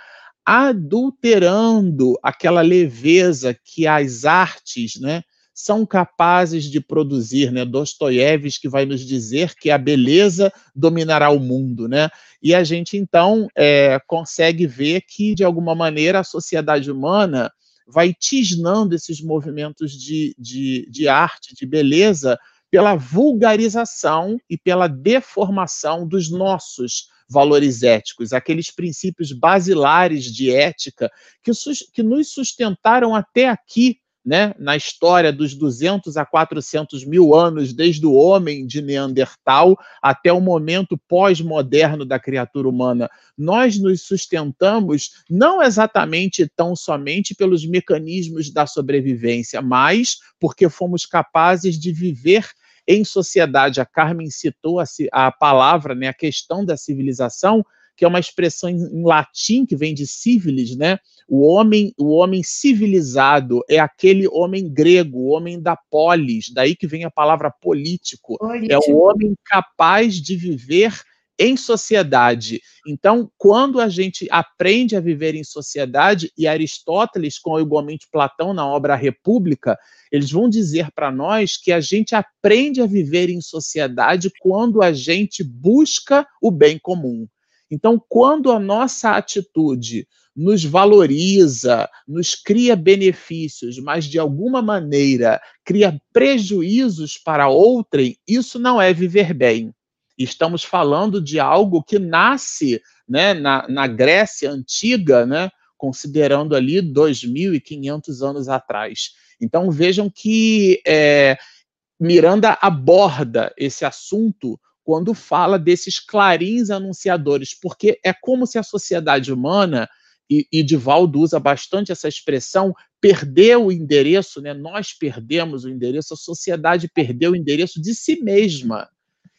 adulterando aquela leveza que as artes, né, são capazes de produzir, né? Dostoiévski vai nos dizer que a beleza dominará o mundo, né? E a gente então é, consegue ver que de alguma maneira a sociedade humana vai tisnando esses movimentos de, de, de arte, de beleza, pela vulgarização e pela deformação dos nossos valores éticos, aqueles princípios basilares de ética que, que nos sustentaram até aqui né, na história dos 200 a 400 mil anos, desde o homem de Neandertal até o momento pós-moderno da criatura humana, nós nos sustentamos não exatamente tão somente pelos mecanismos da sobrevivência, mas porque fomos capazes de viver em sociedade. A Carmen citou a, a palavra, né, a questão da civilização, que é uma expressão em, em latim que vem de civilis, né? O homem, o homem civilizado é aquele homem grego, o homem da polis, daí que vem a palavra político. político. É o homem capaz de viver em sociedade. Então, quando a gente aprende a viver em sociedade, e Aristóteles, com igualmente Platão na obra República, eles vão dizer para nós que a gente aprende a viver em sociedade quando a gente busca o bem comum. Então, quando a nossa atitude nos valoriza, nos cria benefícios, mas de alguma maneira cria prejuízos para outrem, isso não é viver bem. Estamos falando de algo que nasce né, na, na Grécia antiga, né, considerando ali 2.500 anos atrás. Então vejam que é, Miranda aborda esse assunto quando fala desses clarins anunciadores, porque é como se a sociedade humana e, e Divaldo usa bastante essa expressão, perdeu o endereço, né? nós perdemos o endereço, a sociedade perdeu o endereço de si mesma.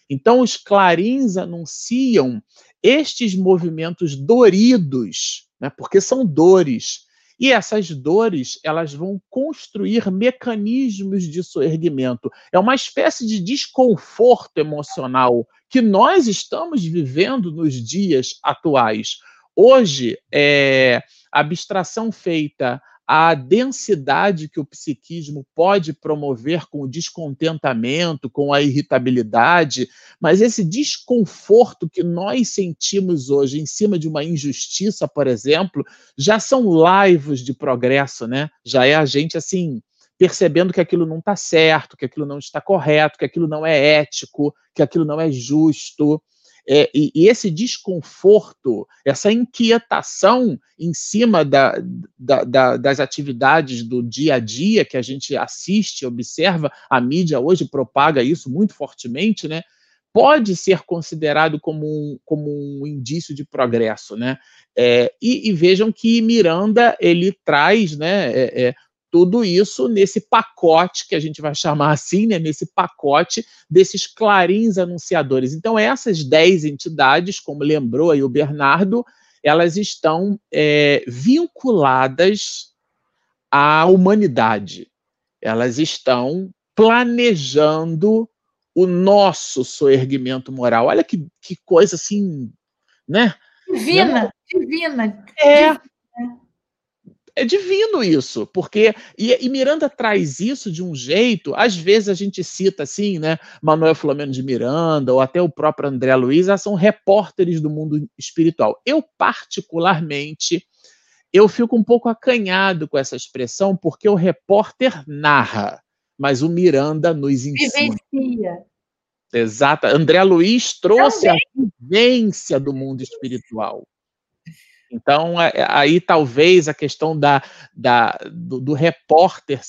Então, os clarins anunciam estes movimentos doridos, né? porque são dores. E essas dores, elas vão construir mecanismos de soerguimento. É uma espécie de desconforto emocional que nós estamos vivendo nos dias atuais. Hoje, é, a abstração feita à densidade que o psiquismo pode promover com o descontentamento, com a irritabilidade, mas esse desconforto que nós sentimos hoje em cima de uma injustiça, por exemplo, já são laivos de progresso, né? Já é a gente assim percebendo que aquilo não está certo, que aquilo não está correto, que aquilo não é ético, que aquilo não é justo. É, e, e, esse desconforto, essa inquietação em cima da, da, da, das atividades do dia a dia que a gente assiste, observa, a mídia hoje propaga isso muito fortemente, né? Pode ser considerado como um, como um indício de progresso, né? É, e, e, vejam que Miranda ele traz, né? É, é tudo isso nesse pacote, que a gente vai chamar assim, né, nesse pacote desses clarins anunciadores. Então, essas dez entidades, como lembrou aí o Bernardo, elas estão é, vinculadas à humanidade. Elas estão planejando o nosso soerguimento moral. Olha que, que coisa assim, né? Divina, divina. É. Divina é divino isso, porque e, e, Miranda traz isso de um jeito, às vezes a gente cita assim, né, Manuel Flamengo de Miranda ou até o próprio André Luiz, ah, são repórteres do mundo espiritual. Eu particularmente eu fico um pouco acanhado com essa expressão porque o repórter narra, mas o Miranda nos ensina. Vivencia. Exato. André Luiz trouxe Também. a vivência do mundo espiritual. Então, é, é, aí talvez a questão da, da do, do, repórter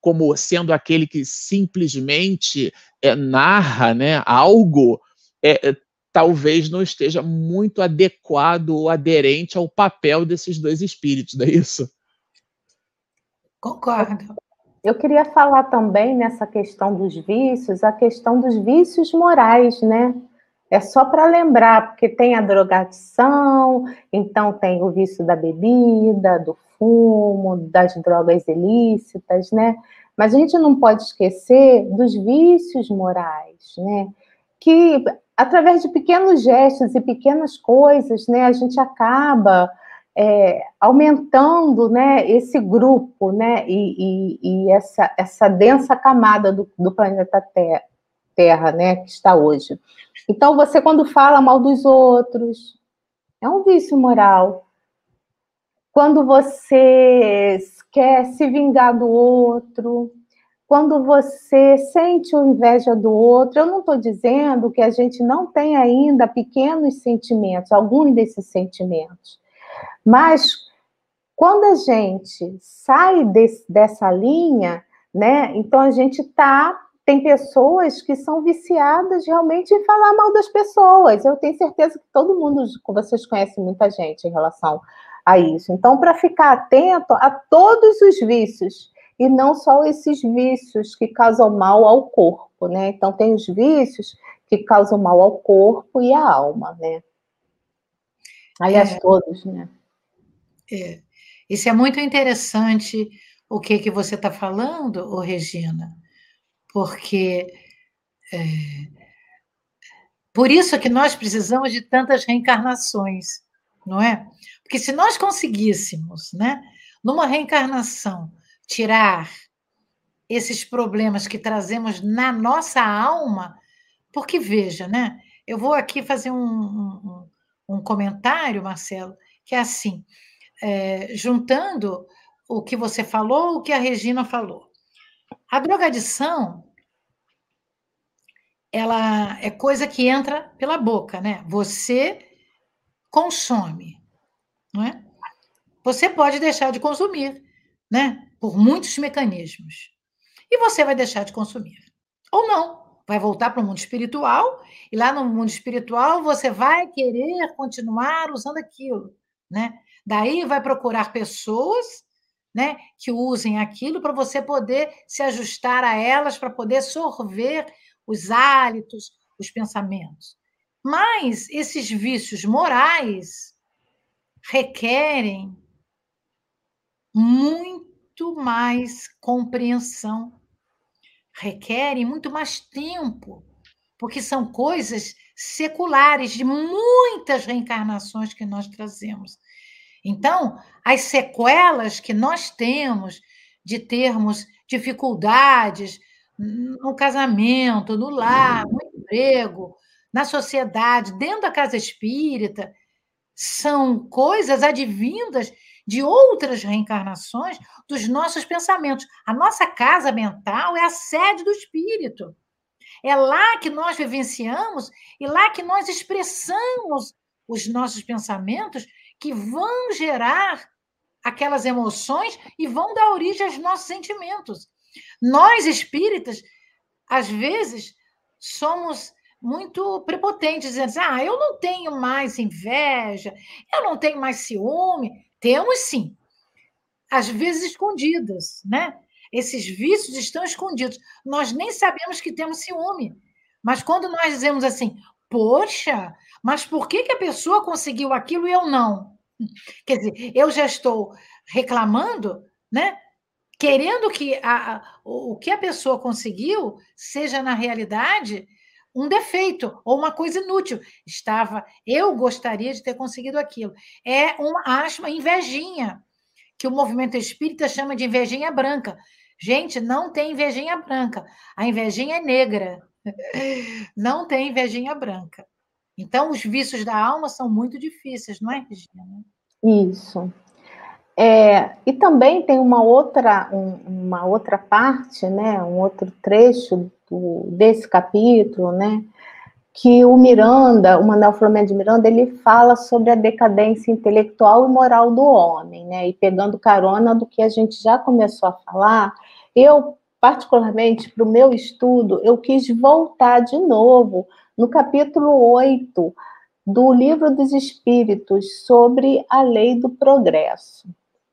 como sendo aquele que simplesmente é, narra né, algo, é, é, talvez não esteja muito adequado ou aderente ao papel desses dois espíritos, não é isso? Concordo. Eu queria falar também nessa questão dos vícios, a questão dos vícios morais, né? É só para lembrar, porque tem a drogadição, então tem o vício da bebida, do fumo, das drogas ilícitas, né? Mas a gente não pode esquecer dos vícios morais, né? Que através de pequenos gestos e pequenas coisas, né, a gente acaba é, aumentando, né, esse grupo, né, e, e, e essa, essa densa camada do, do planeta Terra, terra, né, que está hoje. Então, você, quando fala mal dos outros, é um vício moral. Quando você quer se vingar do outro, quando você sente inveja do outro, eu não estou dizendo que a gente não tem ainda pequenos sentimentos, alguns desses sentimentos. Mas quando a gente sai desse, dessa linha, né, então a gente está tem pessoas que são viciadas realmente em falar mal das pessoas. Eu tenho certeza que todo mundo, vocês conhecem muita gente em relação a isso. Então, para ficar atento a todos os vícios e não só esses vícios que causam mal ao corpo, né? Então, tem os vícios que causam mal ao corpo e à alma, né? Aliás, é, todos, né? É. Isso é muito interessante o que, que você está falando, Regina porque é, por isso é que nós precisamos de tantas reencarnações, não é? Porque se nós conseguíssemos, né, numa reencarnação, tirar esses problemas que trazemos na nossa alma, porque veja, né? Eu vou aqui fazer um, um, um comentário, Marcelo, que é assim, é, juntando o que você falou, o que a Regina falou. A drogadição ela é coisa que entra pela boca, né? Você consome, não é? Você pode deixar de consumir, né? Por muitos mecanismos. E você vai deixar de consumir. Ou não. Vai voltar para o mundo espiritual, e lá no mundo espiritual você vai querer continuar usando aquilo, né? Daí vai procurar pessoas né, que usem aquilo para você poder se ajustar a elas, para poder sorver os hálitos, os pensamentos. Mas esses vícios morais requerem muito mais compreensão, requerem muito mais tempo, porque são coisas seculares de muitas reencarnações que nós trazemos. Então, as sequelas que nós temos de termos dificuldades no casamento, no lar, no emprego, na sociedade, dentro da casa espírita, são coisas advindas de outras reencarnações dos nossos pensamentos. A nossa casa mental é a sede do espírito. É lá que nós vivenciamos e lá que nós expressamos os nossos pensamentos que vão gerar aquelas emoções e vão dar origem aos nossos sentimentos. Nós espíritas, às vezes, somos muito prepotentes, dizendo assim, ah, eu não tenho mais inveja, eu não tenho mais ciúme. Temos sim, às vezes escondidas, né? Esses vícios estão escondidos. Nós nem sabemos que temos ciúme. Mas quando nós dizemos assim, poxa, mas por que, que a pessoa conseguiu aquilo e eu não? Quer dizer, eu já estou reclamando, né? querendo que a, o que a pessoa conseguiu seja, na realidade, um defeito ou uma coisa inútil. Estava, eu gostaria de ter conseguido aquilo. É uma, acho uma invejinha, que o movimento espírita chama de invejinha branca. Gente, não tem invejinha branca. A invejinha é negra. Não tem invejinha branca. Então, os vícios da alma são muito difíceis, não é, Regina? Isso. É, e também tem uma outra, um, uma outra parte, né, um outro trecho do, desse capítulo, né, que o Miranda, o Manuel Flamengo de Miranda, ele fala sobre a decadência intelectual e moral do homem, né, e pegando carona do que a gente já começou a falar, eu, particularmente, para o meu estudo, eu quis voltar de novo no capítulo 8 do Livro dos Espíritos sobre a lei do progresso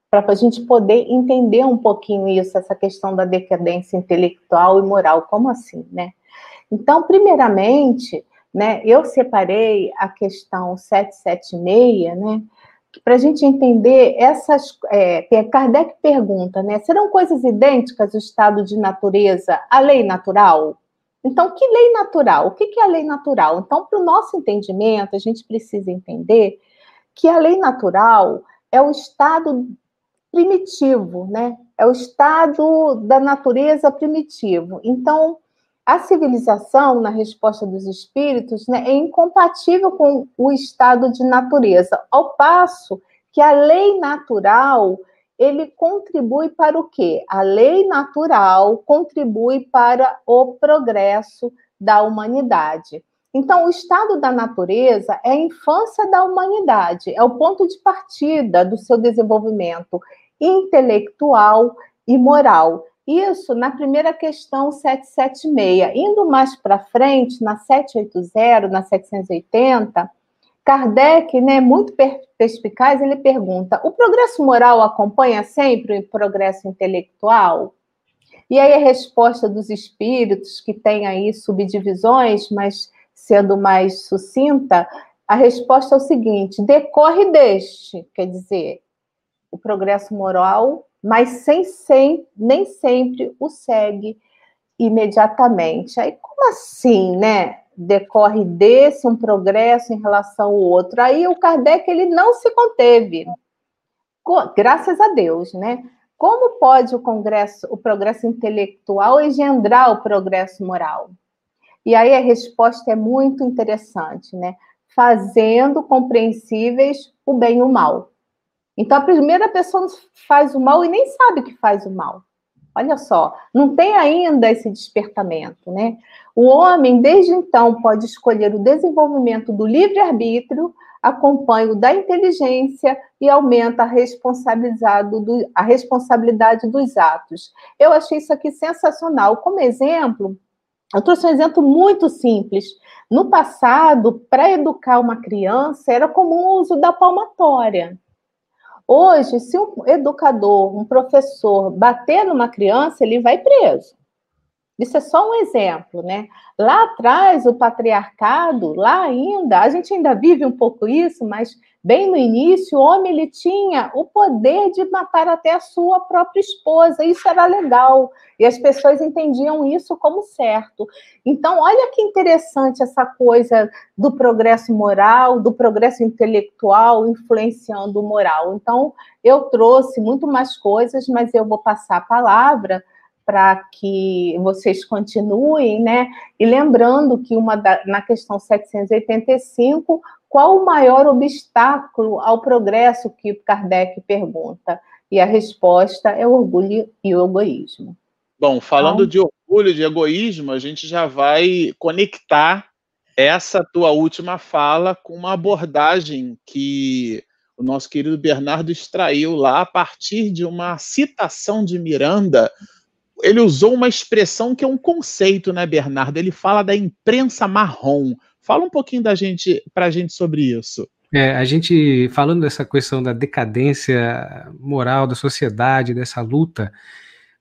para a gente poder entender um pouquinho isso, essa questão da decadência intelectual e moral, como assim, né? Então, primeiramente, né, eu separei a questão 776, né, para a gente entender essas. É, Kardec pergunta, né, serão coisas idênticas o estado de natureza à lei natural? Então, que lei natural? O que é a lei natural? Então, para o nosso entendimento, a gente precisa entender que a lei natural é o estado primitivo, né? É o estado da natureza primitivo. Então, a civilização, na resposta dos espíritos, né, é incompatível com o estado de natureza, ao passo que a lei natural ele contribui para o quê? A lei natural contribui para o progresso da humanidade. Então, o estado da natureza é a infância da humanidade, é o ponto de partida do seu desenvolvimento intelectual e moral. Isso na primeira questão 776. Indo mais para frente, na 780, na 780, Kardec, né, muito perspicaz, ele pergunta: o progresso moral acompanha sempre o progresso intelectual? E aí a resposta dos espíritos, que tem aí subdivisões, mas sendo mais sucinta, a resposta é o seguinte: decorre deste, quer dizer, o progresso moral, mas sem, sem nem sempre o segue imediatamente. Aí, como assim, né? Decorre desse um progresso em relação ao outro. Aí o Kardec ele não se conteve. Graças a Deus, né? Como pode o congresso, o progresso intelectual engendrar o progresso moral? E aí a resposta é muito interessante, né? Fazendo compreensíveis o bem e o mal. Então, a primeira pessoa faz o mal e nem sabe que faz o mal. Olha só, não tem ainda esse despertamento, né? O homem, desde então, pode escolher o desenvolvimento do livre-arbítrio, acompanha o da inteligência e aumenta a, responsabilidade do, a responsabilidade dos atos. Eu achei isso aqui sensacional. Como exemplo, eu trouxe um exemplo muito simples. No passado, para educar uma criança, era comum o uso da palmatória. Hoje, se um educador, um professor bater numa criança, ele vai preso. Isso é só um exemplo, né? Lá atrás, o patriarcado, lá ainda, a gente ainda vive um pouco isso, mas bem no início, o homem ele tinha o poder de matar até a sua própria esposa. Isso era legal. E as pessoas entendiam isso como certo. Então, olha que interessante essa coisa do progresso moral, do progresso intelectual influenciando o moral. Então, eu trouxe muito mais coisas, mas eu vou passar a palavra para que vocês continuem, né? E lembrando que uma da, na questão 785, qual o maior obstáculo ao progresso que Kardec pergunta? E a resposta é o orgulho e o egoísmo. Bom, falando então, de orgulho, de egoísmo, a gente já vai conectar essa tua última fala com uma abordagem que o nosso querido Bernardo extraiu lá a partir de uma citação de Miranda ele usou uma expressão que é um conceito, né, Bernardo? Ele fala da imprensa marrom. Fala um pouquinho da gente para a gente sobre isso. É, a gente falando dessa questão da decadência moral da sociedade, dessa luta,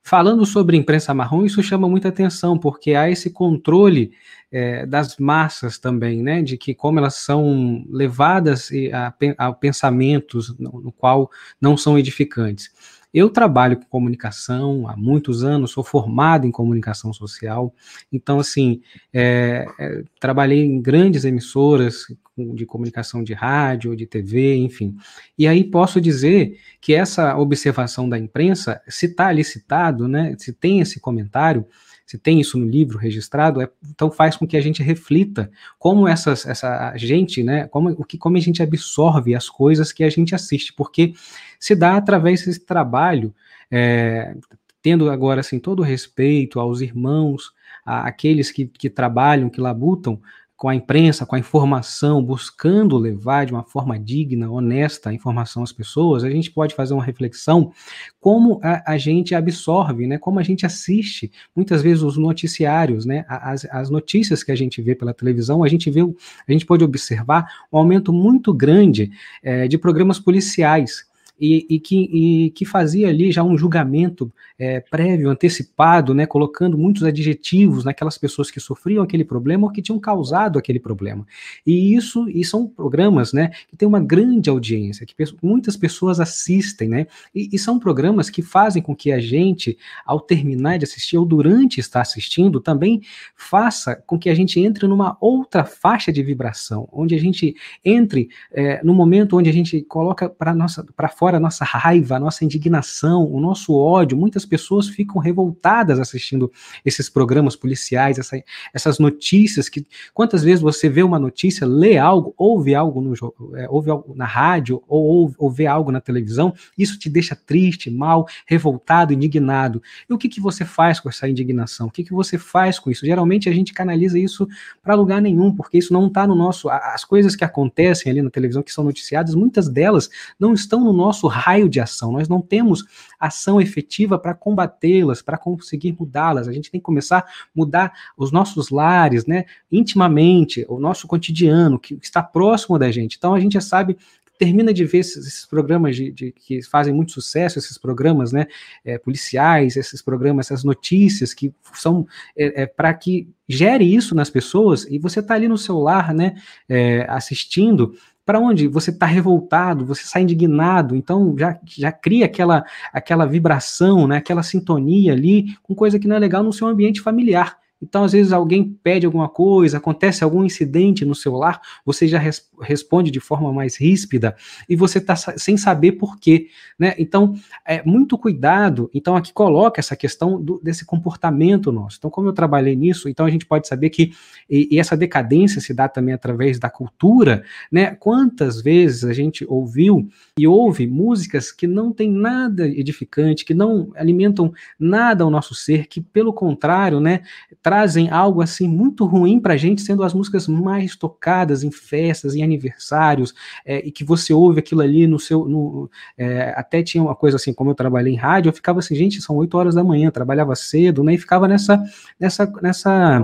falando sobre imprensa marrom, isso chama muita atenção, porque há esse controle é, das massas também, né, de que como elas são levadas a, a pensamentos no, no qual não são edificantes. Eu trabalho com comunicação há muitos anos, sou formado em comunicação social, então, assim, é, é, trabalhei em grandes emissoras de comunicação de rádio, de TV, enfim. E aí posso dizer que essa observação da imprensa, se está ali citado, né, se tem esse comentário, se tem isso no livro registrado, é, então faz com que a gente reflita como essas, essa gente, né, como, o que, como a gente absorve as coisas que a gente assiste, porque se dá através desse trabalho, é, tendo agora assim todo o respeito aos irmãos, àqueles que, que trabalham, que labutam com a imprensa, com a informação, buscando levar de uma forma digna, honesta a informação às pessoas, a gente pode fazer uma reflexão como a, a gente absorve, né, como a gente assiste muitas vezes os noticiários, né, as, as notícias que a gente vê pela televisão, a gente vê, a gente pode observar um aumento muito grande é, de programas policiais e, e, que, e, que, fazia ali já um julgamento é, prévio, antecipado, né, colocando muitos adjetivos naquelas pessoas que sofriam aquele problema ou que tinham causado aquele problema. E isso e são programas né, que têm uma grande audiência, que muitas pessoas assistem, né, e, e são programas que fazem com que a gente, ao terminar de assistir ou durante estar assistindo, também faça com que a gente entre numa outra faixa de vibração, onde a gente entre é, no momento onde a gente coloca para fora a nossa raiva, a nossa indignação, o nosso ódio. Muitas pessoas ficam revoltadas assistindo esses programas policiais, essa, essas notícias que quantas vezes você vê uma notícia, lê algo, ouve algo no é, ouve algo na rádio ou, ouve, ou vê algo na televisão, isso te deixa triste, mal, revoltado, indignado. E o que, que você faz com essa indignação? O que, que você faz com isso? Geralmente a gente canaliza isso para lugar nenhum, porque isso não está no nosso. As coisas que acontecem ali na televisão que são noticiadas, muitas delas não estão no nosso raio de ação. Nós não temos ação efetiva para combatê-las, para conseguir mudá-las. A gente tem que começar a mudar os nossos lares, né, intimamente, o nosso cotidiano, que está próximo da gente. Então a gente já sabe termina de ver esses, programas de, de, que fazem muito sucesso, esses programas né, é, policiais, esses programas, essas notícias que são é, é, para que gere isso nas pessoas, e você está ali no celular, né, é, assistindo, para onde você está revoltado, você sai indignado, então já, já cria aquela, aquela vibração, né, aquela sintonia ali com coisa que não é legal no seu ambiente familiar. Então, às vezes, alguém pede alguma coisa, acontece algum incidente no celular, você já res responde de forma mais ríspida e você está sem saber por quê. Né? Então, é muito cuidado. Então, aqui coloca essa questão do, desse comportamento nosso. Então, como eu trabalhei nisso, então a gente pode saber que e, e essa decadência se dá também através da cultura. Né? Quantas vezes a gente ouviu e ouve músicas que não têm nada edificante, que não alimentam nada ao nosso ser, que, pelo contrário, né, trazem algo assim muito ruim para gente, sendo as músicas mais tocadas em festas, em aniversários, é, e que você ouve aquilo ali no seu. No, é, até tinha uma coisa assim, como eu trabalhei em rádio, eu ficava assim, gente, são 8 horas da manhã, trabalhava cedo, né? E ficava nessa, nessa, nessa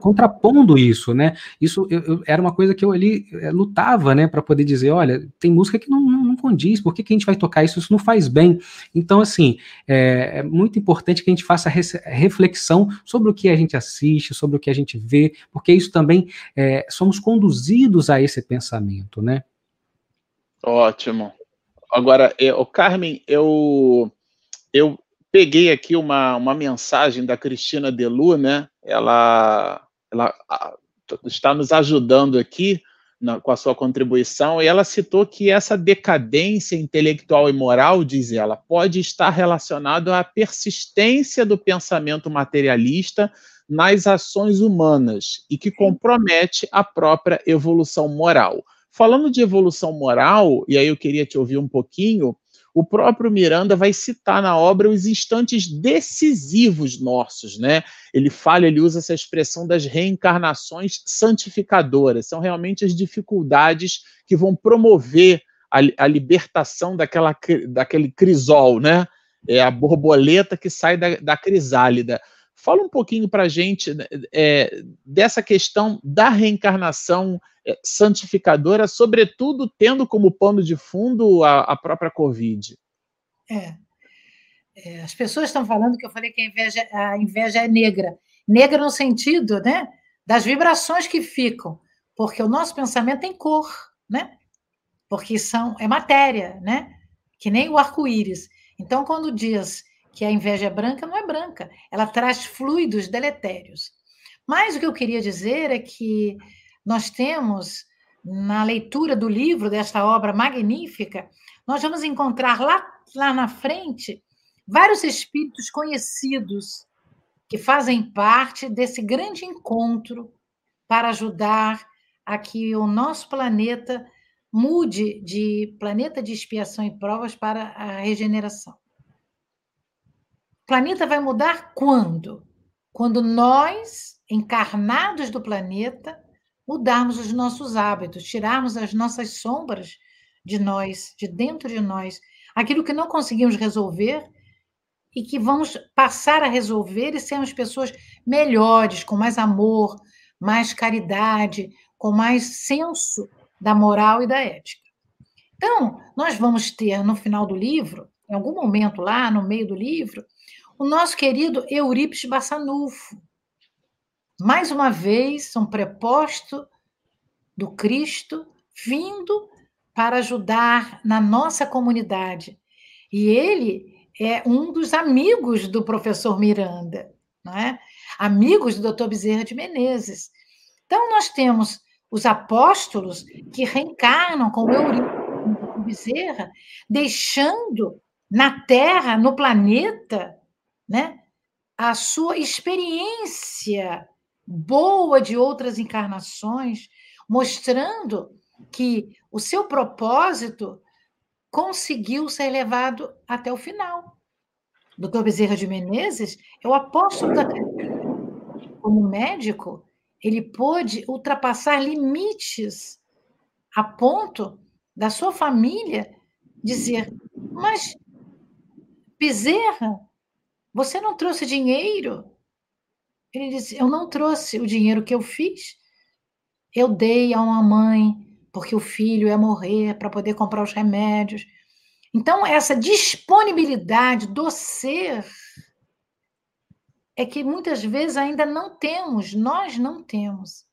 contrapondo isso, né? Isso eu, eu, era uma coisa que eu ali é, lutava, né, para poder dizer, olha, tem música que não, não, não condiz, por que, que, a gente vai tocar isso? Isso não faz bem. Então, assim, é, é muito importante que a gente faça reflexão sobre o que a gente assiste, sobre o que a gente vê, porque isso também é, somos conduzidos a esse pensamento, né? Ótimo. Agora, o Carmen, eu eu peguei aqui uma, uma mensagem da Cristina Delu, né? Ela, ela está nos ajudando aqui na, com a sua contribuição, e ela citou que essa decadência intelectual e moral, diz ela, pode estar relacionado à persistência do pensamento materialista nas ações humanas e que compromete a própria evolução moral. Falando de evolução moral, e aí eu queria te ouvir um pouquinho, o próprio Miranda vai citar na obra os instantes decisivos nossos, né? Ele fala, ele usa essa expressão das reencarnações santificadoras, são realmente as dificuldades que vão promover a, a libertação daquela, daquele crisol, né? É a borboleta que sai da, da crisálida. Fala um pouquinho para a gente né, é, dessa questão da reencarnação é, santificadora, sobretudo tendo como pano de fundo a, a própria Covid. É. é. As pessoas estão falando que eu falei que a inveja, a inveja é negra. Negra no sentido né, das vibrações que ficam, porque o nosso pensamento tem cor, né? Porque são, é matéria, né? Que nem o arco-íris. Então, quando diz que a inveja é branca, não é branca, ela traz fluidos deletérios. Mas o que eu queria dizer é que nós temos, na leitura do livro, desta obra magnífica, nós vamos encontrar lá, lá na frente vários espíritos conhecidos que fazem parte desse grande encontro para ajudar a que o nosso planeta mude de planeta de expiação e provas para a regeneração. Planeta vai mudar quando? Quando nós, encarnados do planeta, mudarmos os nossos hábitos, tirarmos as nossas sombras de nós, de dentro de nós, aquilo que não conseguimos resolver e que vamos passar a resolver e sermos pessoas melhores, com mais amor, mais caridade, com mais senso da moral e da ética. Então, nós vamos ter no final do livro, em algum momento lá no meio do livro, o nosso querido Eurípides Bassanufo. Mais uma vez, um preposto do Cristo vindo para ajudar na nossa comunidade. E ele é um dos amigos do professor Miranda, não é? amigos do doutor Bezerra de Menezes. Então, nós temos os apóstolos que reencarnam com Eurípides Bezerra, deixando na Terra, no planeta, né, a sua experiência boa de outras encarnações, mostrando que o seu propósito conseguiu ser levado até o final. Doutor Bezerra de Menezes é o apóstolo da como médico, ele pôde ultrapassar limites a ponto da sua família dizer: Mas, Bezerra, você não trouxe dinheiro? Ele disse: Eu não trouxe o dinheiro que eu fiz. Eu dei a uma mãe porque o filho ia morrer para poder comprar os remédios. Então, essa disponibilidade do ser é que muitas vezes ainda não temos, nós não temos.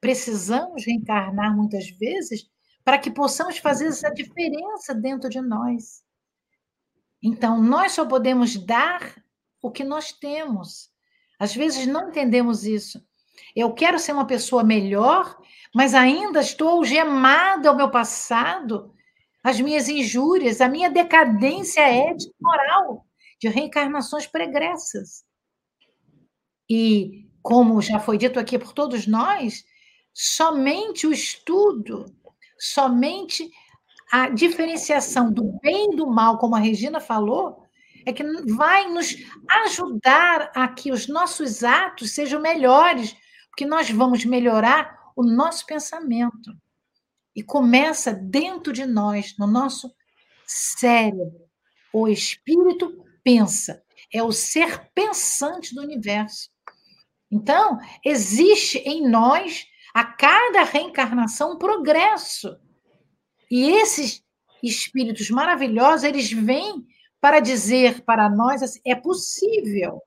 Precisamos reencarnar muitas vezes para que possamos fazer essa diferença dentro de nós. Então, nós só podemos dar o que nós temos. Às vezes não entendemos isso. Eu quero ser uma pessoa melhor, mas ainda estou algemada ao meu passado, às minhas injúrias, à minha decadência ética moral de reencarnações pregressas. E, como já foi dito aqui por todos nós, somente o estudo, somente a diferenciação do bem e do mal, como a Regina falou, é que vai nos ajudar a que os nossos atos sejam melhores, porque nós vamos melhorar o nosso pensamento. E começa dentro de nós, no nosso cérebro. O espírito pensa, é o ser pensante do universo. Então, existe em nós, a cada reencarnação, um progresso. E esses espíritos maravilhosos, eles vêm para dizer para nós assim, é possível.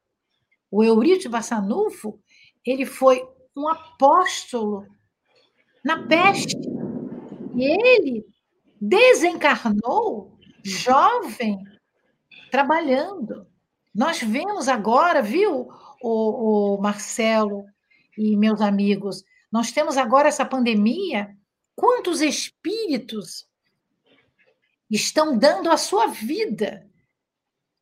O Eurípides Bassanufo, ele foi um apóstolo na peste. E ele desencarnou jovem, trabalhando. Nós vemos agora, viu, o, o Marcelo e meus amigos, nós temos agora essa pandemia. Quantos espíritos estão dando a sua vida?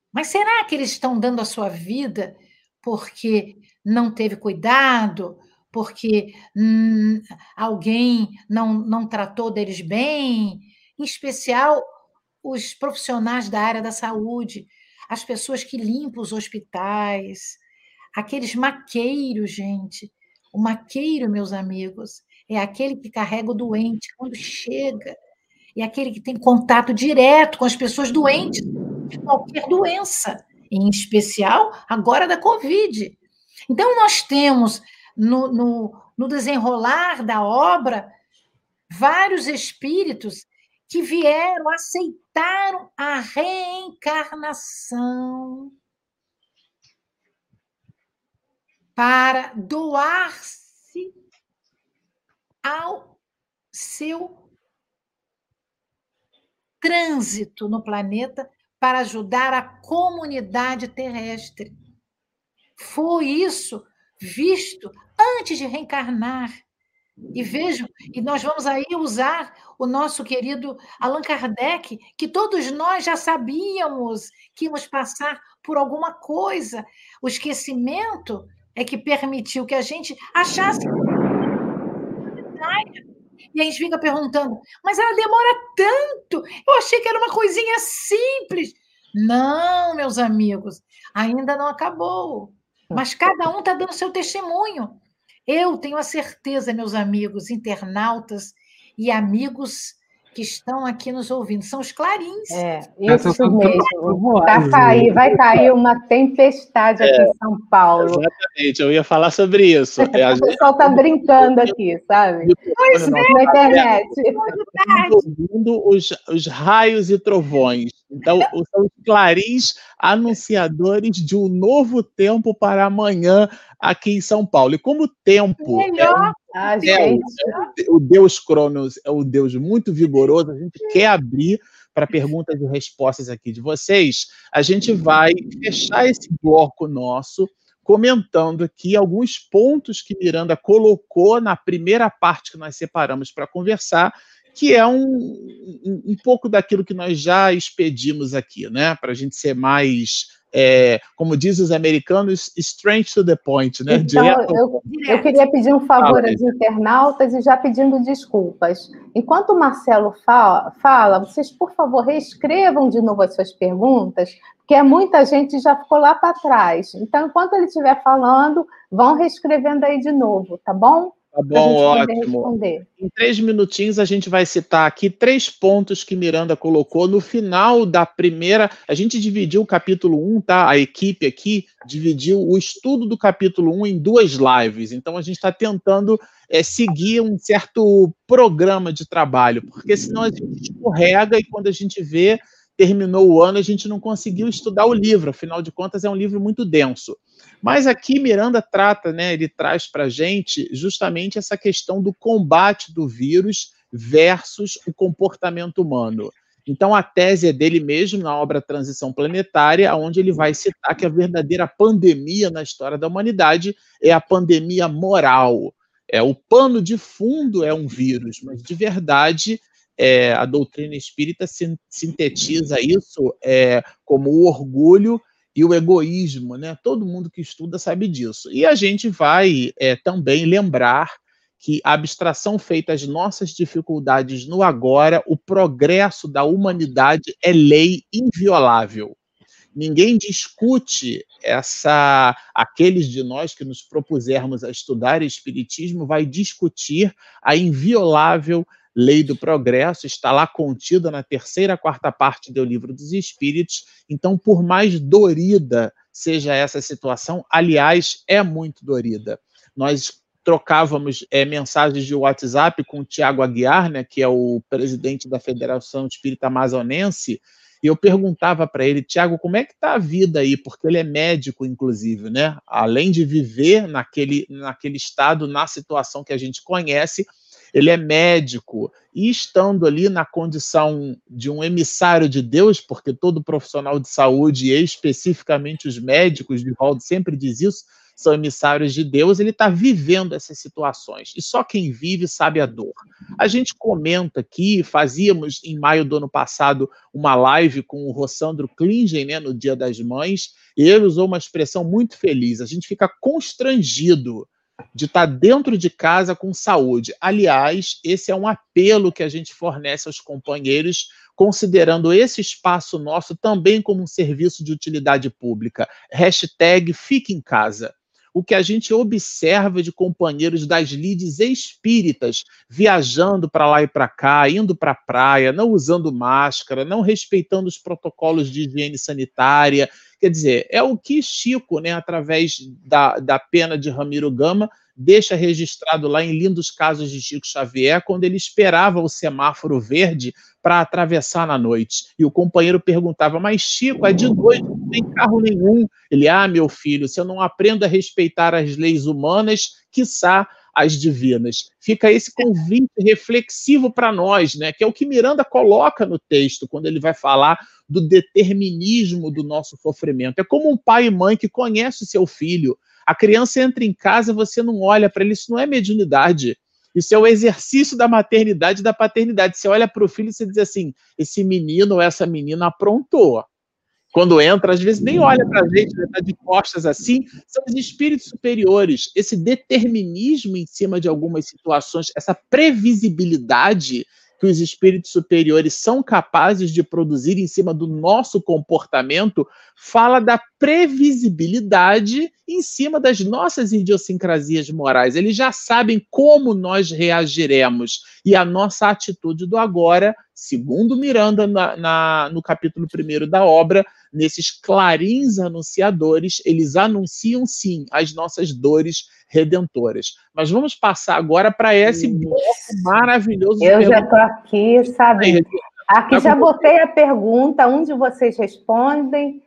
Mas será que eles estão dando a sua vida porque não teve cuidado, porque hum, alguém não, não tratou deles bem, em especial os profissionais da área da saúde, as pessoas que limpam os hospitais, aqueles maqueiros, gente. O maqueiro, meus amigos, é aquele que carrega o doente quando chega, é aquele que tem contato direto com as pessoas doentes de qualquer doença, em especial agora da Covid. Então, nós temos no, no, no desenrolar da obra, vários espíritos que vieram, aceitaram a reencarnação para doar-se ao seu trânsito no planeta para ajudar a comunidade terrestre. Foi isso visto antes de reencarnar. E vejam, e nós vamos aí usar o nosso querido Allan Kardec, que todos nós já sabíamos que íamos passar por alguma coisa. O esquecimento é que permitiu que a gente achasse. E a gente fica perguntando, mas ela demora tanto. Eu achei que era uma coisinha simples. Não, meus amigos, ainda não acabou. Mas cada um está dando seu testemunho. Eu tenho a certeza, meus amigos internautas e amigos que estão aqui nos ouvindo, são os clarins. É, isso mesmo. Tá cair, vai cair uma tempestade aqui é, em São Paulo. Exatamente, eu ia falar sobre isso. É, o pessoal está brincando aqui, sabe? Pois é, na internet. Ouvindo os, os raios e trovões. Então, são os clarins anunciadores de um novo tempo para amanhã aqui em São Paulo. E como o tempo Melhor. É, um, é o Deus Cronos é o Deus muito vigoroso, a gente quer abrir para perguntas e respostas aqui de vocês. A gente vai fechar esse bloco nosso comentando aqui alguns pontos que Miranda colocou na primeira parte que nós separamos para conversar que é um, um, um, pouco daquilo que nós já expedimos aqui, né? Para a gente ser mais, é, como dizem os americanos, straight to the point, né? Então, eu, eu, queria pedir um favor aos internautas e já pedindo desculpas. Enquanto o Marcelo fala, fala, vocês, por favor, reescrevam de novo as suas perguntas, porque muita gente já ficou lá para trás. Então, enquanto ele estiver falando, vão reescrevendo aí de novo, tá bom? Tá bom, ótimo. Em três minutinhos a gente vai citar aqui três pontos que Miranda colocou no final da primeira. A gente dividiu o capítulo 1, tá? A equipe aqui dividiu o estudo do capítulo 1 em duas lives. Então a gente está tentando é, seguir um certo programa de trabalho, porque senão a gente escorrega e quando a gente vê, terminou o ano, a gente não conseguiu estudar o livro, afinal de contas é um livro muito denso. Mas aqui Miranda trata, né, ele traz para a gente justamente essa questão do combate do vírus versus o comportamento humano. Então, a tese é dele mesmo na obra Transição Planetária, onde ele vai citar que a verdadeira pandemia na história da humanidade é a pandemia moral. É o pano de fundo é um vírus, mas de verdade é, a doutrina espírita sintetiza isso é, como o orgulho e o egoísmo, né? Todo mundo que estuda sabe disso. E a gente vai é, também lembrar que a abstração feita às nossas dificuldades no agora, o progresso da humanidade é lei inviolável. Ninguém discute essa. Aqueles de nós que nos propusermos a estudar espiritismo vai discutir a inviolável lei do progresso, está lá contida na terceira, quarta parte do livro dos Espíritos. Então, por mais dorida seja essa situação, aliás, é muito dorida. Nós trocávamos é, mensagens de WhatsApp com o Tiago Aguiar, né, que é o presidente da Federação Espírita Amazonense, e eu perguntava para ele, Tiago, como é que está a vida aí? Porque ele é médico, inclusive, né? Além de viver naquele, naquele estado, na situação que a gente conhece, ele é médico, e estando ali na condição de um emissário de Deus, porque todo profissional de saúde, e especificamente os médicos, Valdo sempre diz isso, são emissários de Deus, ele está vivendo essas situações. E só quem vive sabe a dor. A gente comenta aqui, fazíamos em maio do ano passado uma live com o Rossandro Klingen, né, no Dia das Mães, e ele usou uma expressão muito feliz. A gente fica constrangido de estar tá dentro de casa com saúde. Aliás, esse é um apelo que a gente fornece aos companheiros, considerando esse espaço nosso também como um serviço de utilidade pública. Hashtag fique em casa. O que a gente observa de companheiros das lides espíritas viajando para lá e para cá, indo para a praia, não usando máscara, não respeitando os protocolos de higiene sanitária, Quer dizer, é o que Chico, né, através da, da pena de Ramiro Gama, deixa registrado lá em lindos casos de Chico Xavier, quando ele esperava o semáforo verde para atravessar na noite. E o companheiro perguntava: Mas Chico, é de noite, não tem carro nenhum. Ele, ah, meu filho, se eu não aprendo a respeitar as leis humanas, quiçá as divinas. Fica esse convite reflexivo para nós, né? Que é o que Miranda coloca no texto quando ele vai falar do determinismo do nosso sofrimento. É como um pai e mãe que conhece o seu filho. A criança entra em casa, você não olha para ele, isso não é mediunidade. Isso é o exercício da maternidade e da paternidade. Você olha para o filho e você diz assim: esse menino ou essa menina aprontou. Quando entra, às vezes nem olha para a gente, está né, de costas assim, são os espíritos superiores. Esse determinismo em cima de algumas situações, essa previsibilidade que os espíritos superiores são capazes de produzir em cima do nosso comportamento, fala da previsibilidade em cima das nossas idiosincrasias morais. Eles já sabem como nós reagiremos. E a nossa atitude do agora, segundo Miranda na, na, no capítulo 1 da obra, nesses clarins anunciadores, eles anunciam sim as nossas dores redentoras. Mas vamos passar agora para esse bloco maravilhoso. Eu já estou aqui, sabe? Aqui já botei a pergunta, um de vocês respondem.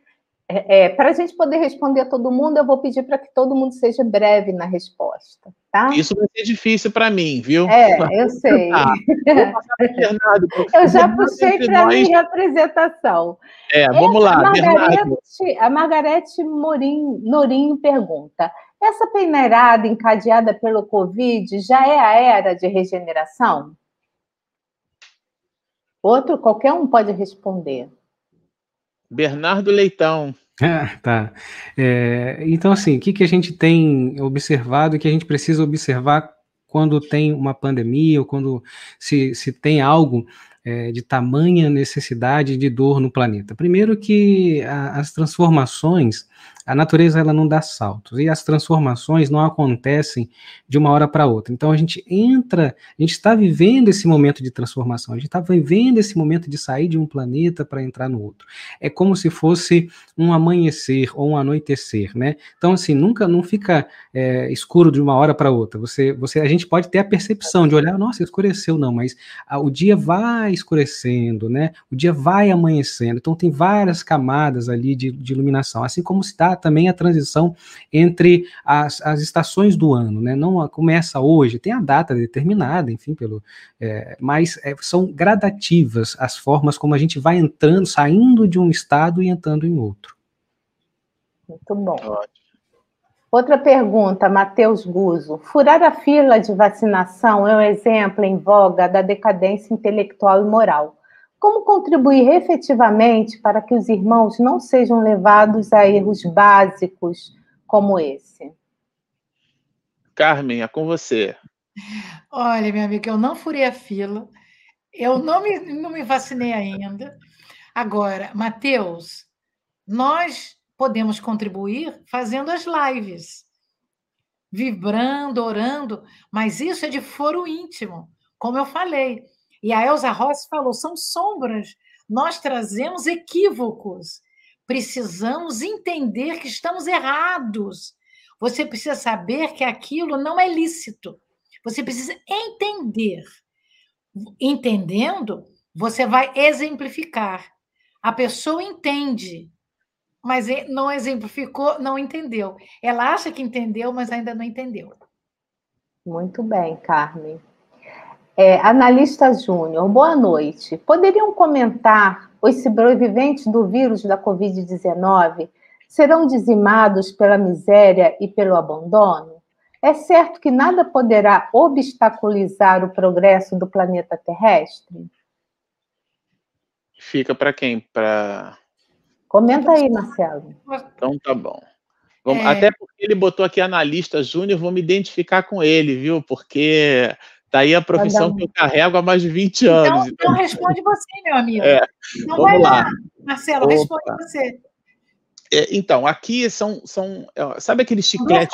É, é, para a gente poder responder a todo mundo, eu vou pedir para que todo mundo seja breve na resposta, tá? Isso vai ser difícil para mim, viu? É, eu sei. Bernardo, eu já puxei para nós... minha apresentação. É, vamos lá, a Margarete, a Margarete Morim, Norinho pergunta: essa peneirada encadeada pelo Covid já é a era de regeneração? Outro, qualquer um pode responder. Bernardo Leitão. Ah, tá. É, então, assim, o que, que a gente tem observado, que a gente precisa observar quando tem uma pandemia ou quando se, se tem algo é, de tamanha necessidade de dor no planeta? Primeiro que a, as transformações a natureza ela não dá saltos e as transformações não acontecem de uma hora para outra. Então a gente entra, a gente está vivendo esse momento de transformação, a gente está vivendo esse momento de sair de um planeta para entrar no outro. É como se fosse um amanhecer ou um anoitecer, né? Então assim nunca não fica é, escuro de uma hora para outra. Você, você, a gente pode ter a percepção de olhar, nossa, escureceu não, mas a, o dia vai escurecendo, né? O dia vai amanhecendo. Então tem várias camadas ali de, de iluminação, assim como se dá também a transição entre as, as estações do ano, né? Não começa hoje, tem a data determinada, enfim, pelo, é, mas é, são gradativas as formas como a gente vai entrando, saindo de um estado e entrando em outro. Muito bom. Outra pergunta, Matheus Guzo. Furar a fila de vacinação é um exemplo em voga da decadência intelectual e moral. Como contribuir efetivamente para que os irmãos não sejam levados a erros básicos como esse? Carmen, é com você. Olha, minha amiga, eu não furei a fila, eu não me, não me vacinei ainda. Agora, Mateus, nós podemos contribuir fazendo as lives, vibrando, orando, mas isso é de foro íntimo, como eu falei. E a Elza Rossi falou: são sombras. Nós trazemos equívocos. Precisamos entender que estamos errados. Você precisa saber que aquilo não é lícito. Você precisa entender. Entendendo, você vai exemplificar. A pessoa entende, mas não exemplificou, não entendeu. Ela acha que entendeu, mas ainda não entendeu. Muito bem, Carmen. É, analista Júnior, boa noite. Poderiam comentar os sobreviventes do vírus da Covid-19 serão dizimados pela miséria e pelo abandono? É certo que nada poderá obstaculizar o progresso do planeta terrestre? Fica para quem? Para. Comenta aí, Marcelo. Então tá bom. Vamos, é... Até porque ele botou aqui analista júnior, vou me identificar com ele, viu? Porque Daí tá a profissão que eu carrego há mais de 20 então, anos. Então, então responde você, meu amigo. É, então vamos lá. lá. Marcelo, Opa. responde você. É, então, aqui são, são. Sabe aquele chiclete?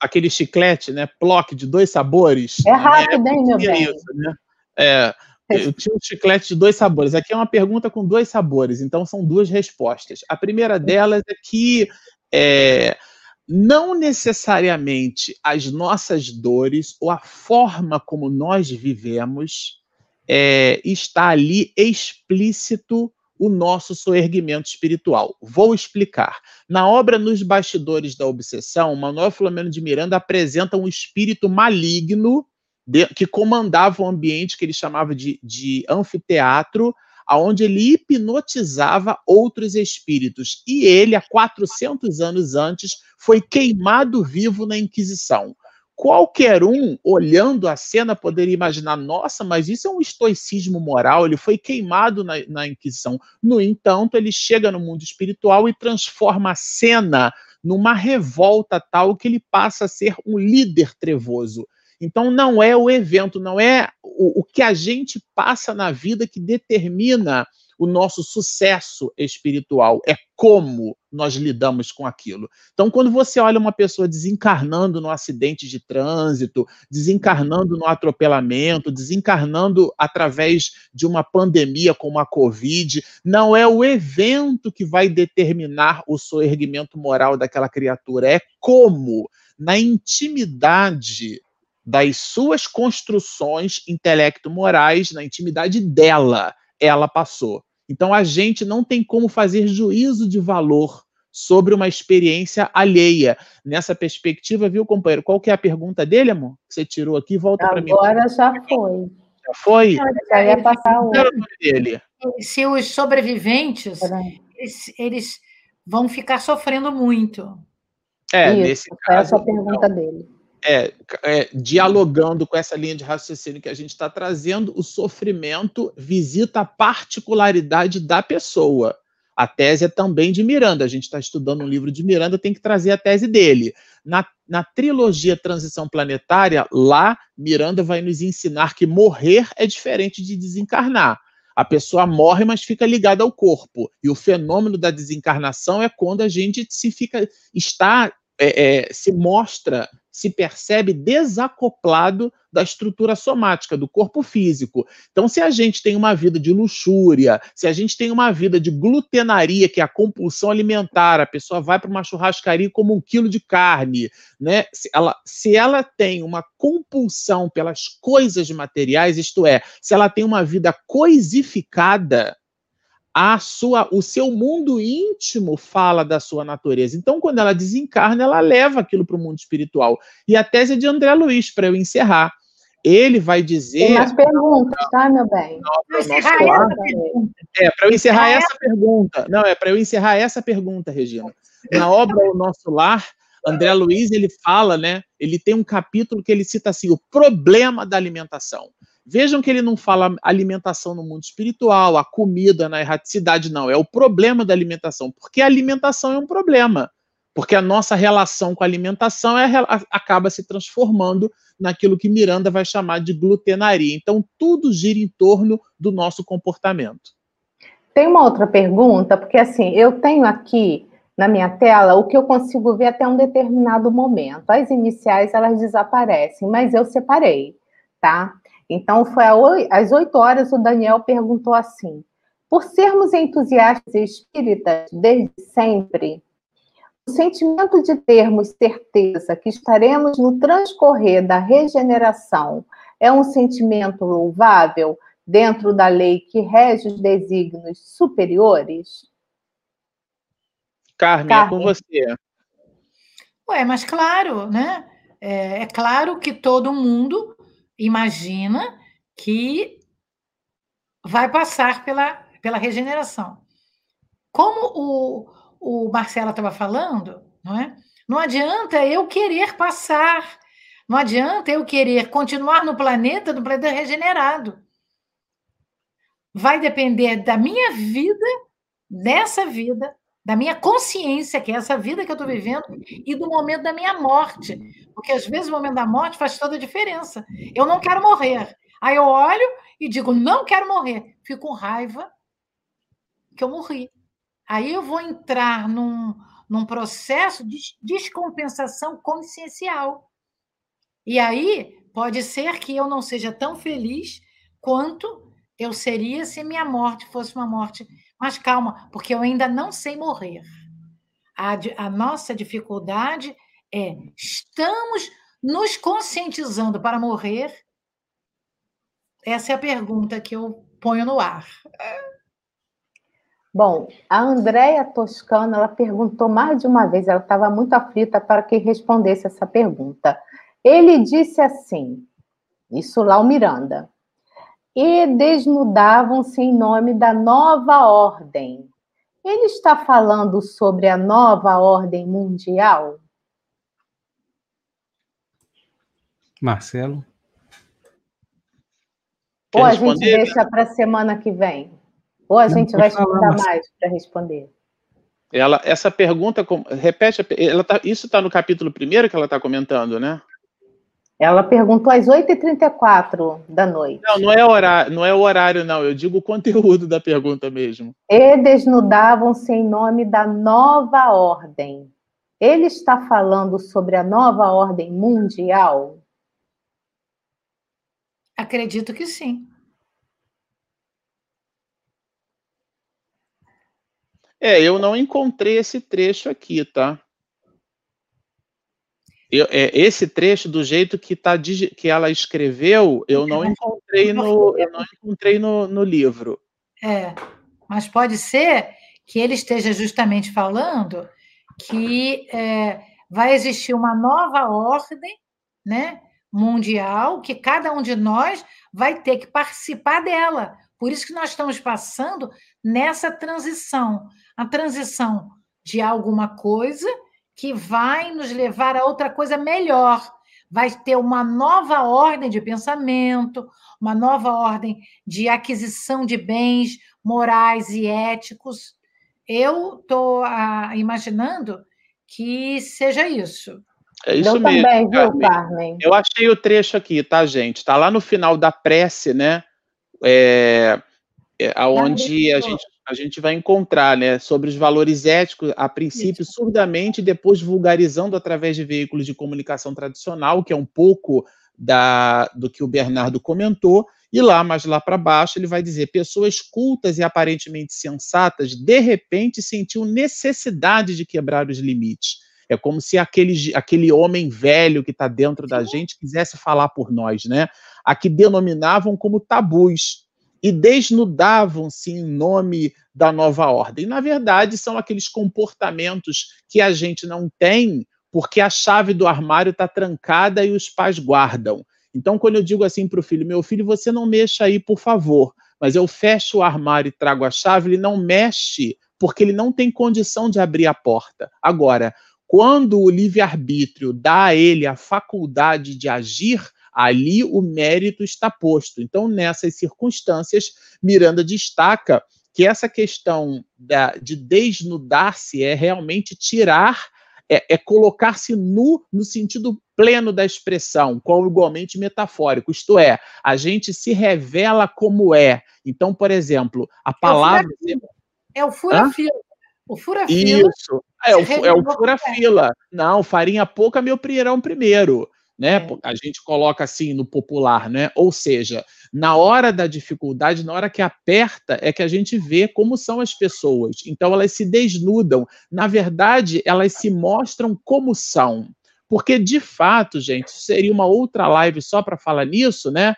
Aquele chiclete, né? Plock de dois sabores? É rápido, hein, meu bem? Isso, né? É, eu tinha um chiclete de dois sabores. Aqui é uma pergunta com dois sabores, então são duas respostas. A primeira delas é que é, não necessariamente as nossas dores ou a forma como nós vivemos é, está ali explícito o nosso soerguimento espiritual. Vou explicar. Na obra Nos Bastidores da Obsessão, Manuel Flamengo de Miranda apresenta um espírito maligno de, que comandava o ambiente que ele chamava de, de anfiteatro, aonde ele hipnotizava outros espíritos. E ele, há 400 anos antes, foi queimado vivo na Inquisição. Qualquer um, olhando a cena, poderia imaginar: nossa, mas isso é um estoicismo moral, ele foi queimado na, na Inquisição. No entanto, ele chega no mundo espiritual e transforma a cena numa revolta tal que ele passa a ser um líder trevoso. Então, não é o evento, não é o, o que a gente passa na vida que determina o nosso sucesso espiritual, é como nós lidamos com aquilo. Então, quando você olha uma pessoa desencarnando no acidente de trânsito, desencarnando no atropelamento, desencarnando através de uma pandemia como a Covid, não é o evento que vai determinar o soerguimento moral daquela criatura, é como, na intimidade das suas construções intelecto-morais, na intimidade dela, ela passou. Então a gente não tem como fazer juízo de valor sobre uma experiência alheia. Nessa perspectiva, viu, companheiro? Qual que é a pergunta dele, amor? Que você tirou aqui, volta para mim. Agora já foi. Já foi? Já ia passar o dele. Se os sobreviventes, eles, eles, vão ficar sofrendo muito. É, Isso, nesse caso. Essa é a pergunta dele é, é, dialogando com essa linha de raciocínio que a gente está trazendo, o sofrimento visita a particularidade da pessoa. A tese é também de Miranda. A gente está estudando um livro de Miranda, tem que trazer a tese dele. Na, na trilogia Transição Planetária, lá, Miranda vai nos ensinar que morrer é diferente de desencarnar. A pessoa morre, mas fica ligada ao corpo. E o fenômeno da desencarnação é quando a gente se fica está é, é, se mostra se percebe desacoplado da estrutura somática, do corpo físico. Então, se a gente tem uma vida de luxúria, se a gente tem uma vida de glutenaria, que é a compulsão alimentar, a pessoa vai para uma churrascaria como um quilo de carne, né? Se ela, se ela tem uma compulsão pelas coisas materiais, isto é, se ela tem uma vida coisificada, a sua, o seu mundo íntimo fala da sua natureza. Então, quando ela desencarna, ela leva aquilo para o mundo espiritual. E a tese é de André Luiz, para eu encerrar. Ele vai dizer. Tem mais perguntas, tá, meu bem? É, para eu encerrar essa pergunta. Não, é para eu encerrar essa pergunta, Regina. Na obra O Nosso Lar, André Luiz ele fala, né? Ele tem um capítulo que ele cita assim: o problema da alimentação. Vejam que ele não fala alimentação no mundo espiritual, a comida na erraticidade, não. É o problema da alimentação, porque a alimentação é um problema. Porque a nossa relação com a alimentação é, acaba se transformando naquilo que Miranda vai chamar de glutenaria. Então, tudo gira em torno do nosso comportamento. Tem uma outra pergunta, porque assim, eu tenho aqui na minha tela o que eu consigo ver até um determinado momento. As iniciais, elas desaparecem, mas eu separei, tá? Então, foi às oito horas, o Daniel perguntou assim: por sermos entusiastas espíritas desde sempre, o sentimento de termos certeza que estaremos no transcorrer da regeneração é um sentimento louvável dentro da lei que rege os desígnios superiores? Carmen, Carmen. é com você. Ué, mas claro, né? É, é claro que todo mundo imagina que vai passar pela, pela regeneração. Como o, o Marcelo estava falando, não é? Não adianta eu querer passar, não adianta eu querer continuar no planeta, no planeta regenerado. Vai depender da minha vida, dessa vida, da minha consciência, que é essa vida que eu estou vivendo, e do momento da minha morte. Porque às vezes o momento da morte faz toda a diferença. Eu não quero morrer. Aí eu olho e digo, não quero morrer. Fico com raiva que eu morri. Aí eu vou entrar num, num processo de descompensação consciencial. E aí pode ser que eu não seja tão feliz quanto eu seria se minha morte fosse uma morte mas calma, porque eu ainda não sei morrer. A, a nossa dificuldade é estamos nos conscientizando para morrer? Essa é a pergunta que eu ponho no ar. Bom, a Andréia Toscano, ela perguntou mais de uma vez, ela estava muito aflita para que respondesse essa pergunta. Ele disse assim, isso lá o Miranda, e desnudavam-se em nome da nova ordem. Ele está falando sobre a nova ordem mundial? Marcelo? Ou a gente deixa para a semana que vem? Ou a Não, gente vai estudar mais para responder? Ela, essa pergunta, repete, ela tá, isso está no capítulo primeiro que ela está comentando, né? Ela perguntou às 8h34 da noite. Não, não é, horário, não é o horário, não. Eu digo o conteúdo da pergunta mesmo. E desnudavam-se em nome da nova ordem. Ele está falando sobre a nova ordem mundial? Acredito que sim. É, eu não encontrei esse trecho aqui, tá? Eu, é, esse trecho, do jeito que, tá, que ela escreveu, eu não encontrei no, eu não encontrei no, no livro. É, mas pode ser que ele esteja justamente falando que é, vai existir uma nova ordem, né? mundial que cada um de nós vai ter que participar dela. Por isso que nós estamos passando nessa transição, a transição de alguma coisa que vai nos levar a outra coisa melhor. Vai ter uma nova ordem de pensamento, uma nova ordem de aquisição de bens morais e éticos. Eu estou ah, imaginando que seja isso. É isso eu mesmo. Também, viu, Carmen? Eu achei o trecho aqui, tá, gente? Tá lá no final da prece, né? É, é aonde a gente, a gente vai encontrar, né, sobre os valores éticos, a princípio surdamente, depois vulgarizando através de veículos de comunicação tradicional, que é um pouco da, do que o Bernardo comentou, e lá, mais lá para baixo, ele vai dizer: pessoas cultas e aparentemente sensatas, de repente, sentiu necessidade de quebrar os limites. É como se aquele, aquele homem velho que está dentro da gente quisesse falar por nós, né? A que denominavam como tabus e desnudavam-se em nome da nova ordem. Na verdade, são aqueles comportamentos que a gente não tem porque a chave do armário está trancada e os pais guardam. Então, quando eu digo assim para o filho, meu filho, você não mexa aí, por favor, mas eu fecho o armário e trago a chave, ele não mexe porque ele não tem condição de abrir a porta. Agora, quando o livre-arbítrio dá a ele a faculdade de agir, ali o mérito está posto. Então, nessas circunstâncias, Miranda destaca que essa questão da, de desnudar-se é realmente tirar, é, é colocar-se nu no sentido pleno da expressão, como igualmente metafórico, isto é, a gente se revela como é. Então, por exemplo, a palavra. É o fura-fila. O fura-fila. Isso. É, o, é o fura-fila. Não, farinha pouca, meu primeirão primeiro. Né? É. A gente coloca assim no popular, né? Ou seja, na hora da dificuldade, na hora que aperta, é que a gente vê como são as pessoas. Então elas se desnudam. Na verdade, elas se mostram como são. Porque, de fato, gente, seria uma outra live só para falar nisso, né?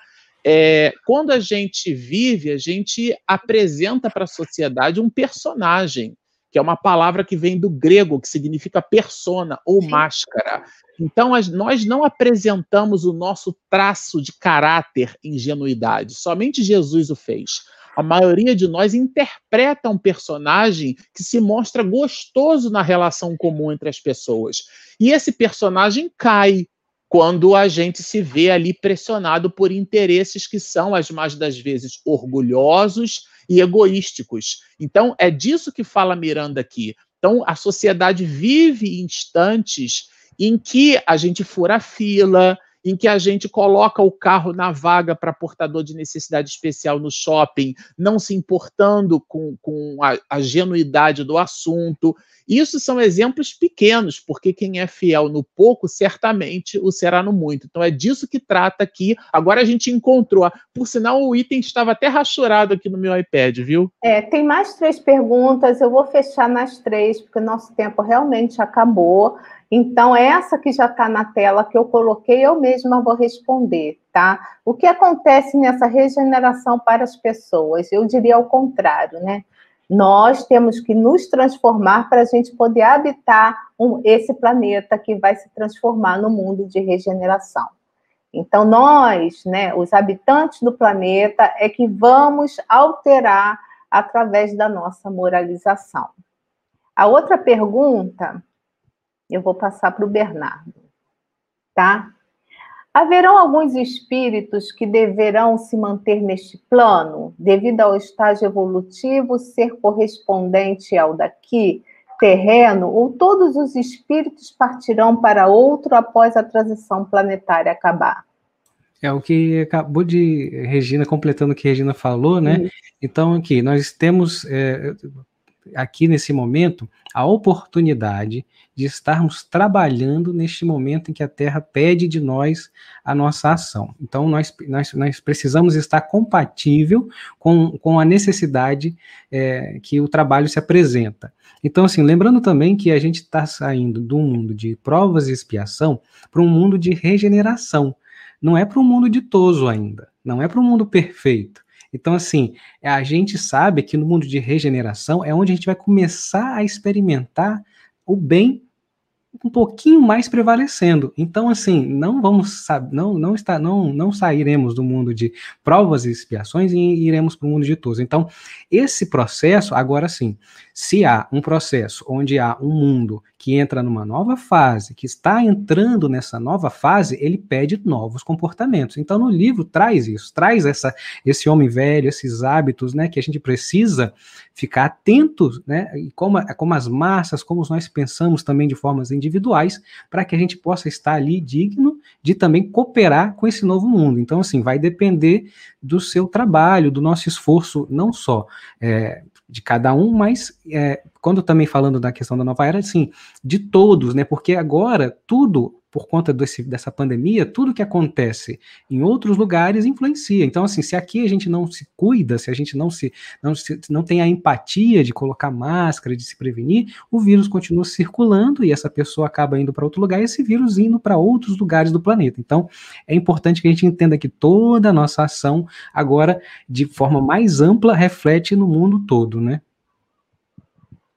É, quando a gente vive, a gente apresenta para a sociedade um personagem que é uma palavra que vem do grego, que significa persona ou Sim. máscara. Então, nós não apresentamos o nosso traço de caráter ingenuidade, somente Jesus o fez. A maioria de nós interpreta um personagem que se mostra gostoso na relação comum entre as pessoas. E esse personagem cai quando a gente se vê ali pressionado por interesses que são, as mais das vezes, orgulhosos e egoísticos. Então, é disso que fala Miranda aqui. Então, a sociedade vive instantes em que a gente fura fila, em que a gente coloca o carro na vaga para portador de necessidade especial no shopping, não se importando com, com a, a genuidade do assunto. Isso são exemplos pequenos, porque quem é fiel no pouco, certamente o será no muito. Então é disso que trata aqui. Agora a gente encontrou. Por sinal, o item estava até rachurado aqui no meu iPad, viu? É, tem mais três perguntas. Eu vou fechar nas três, porque o nosso tempo realmente acabou. Então, essa que já está na tela que eu coloquei, eu mesma vou responder, tá? O que acontece nessa regeneração para as pessoas? Eu diria ao contrário, né? Nós temos que nos transformar para a gente poder habitar um, esse planeta que vai se transformar no mundo de regeneração. Então, nós, né, os habitantes do planeta, é que vamos alterar através da nossa moralização. A outra pergunta, eu vou passar para o Bernardo, tá? Haverão alguns espíritos que deverão se manter neste plano, devido ao estágio evolutivo ser correspondente ao daqui, terreno, ou todos os espíritos partirão para outro após a transição planetária acabar? É o que acabou de Regina, completando o que Regina falou, né? Então, aqui, nós temos é, aqui nesse momento a oportunidade de estarmos trabalhando neste momento em que a Terra pede de nós a nossa ação. Então, nós, nós, nós precisamos estar compatível com, com a necessidade é, que o trabalho se apresenta. Então, assim, lembrando também que a gente está saindo do mundo de provas e expiação para um mundo de regeneração. Não é para um mundo ditoso ainda, não é para um mundo perfeito. Então, assim, a gente sabe que no mundo de regeneração é onde a gente vai começar a experimentar o bem um pouquinho mais prevalecendo. Então, assim, não vamos não não está não não sairemos do mundo de provas e expiações e iremos para o mundo de todos. Então, esse processo, agora sim, se há um processo onde há um mundo que entra numa nova fase, que está entrando nessa nova fase, ele pede novos comportamentos. Então, no livro traz isso, traz essa esse homem velho, esses hábitos, né, que a gente precisa ficar atentos, né, e como como as massas, como nós pensamos também de formas individuais, para que a gente possa estar ali digno de também cooperar com esse novo mundo. Então, assim, vai depender do seu trabalho, do nosso esforço, não só é, de cada um, mas é, quando também falando da questão da nova era, assim, de todos, né? Porque agora tudo por conta desse, dessa pandemia, tudo que acontece em outros lugares influencia. Então, assim, se aqui a gente não se cuida, se a gente não se não, se, não tem a empatia de colocar máscara, de se prevenir, o vírus continua circulando e essa pessoa acaba indo para outro lugar e esse vírus indo para outros lugares do planeta. Então, é importante que a gente entenda que toda a nossa ação agora, de forma mais ampla, reflete no mundo todo, né?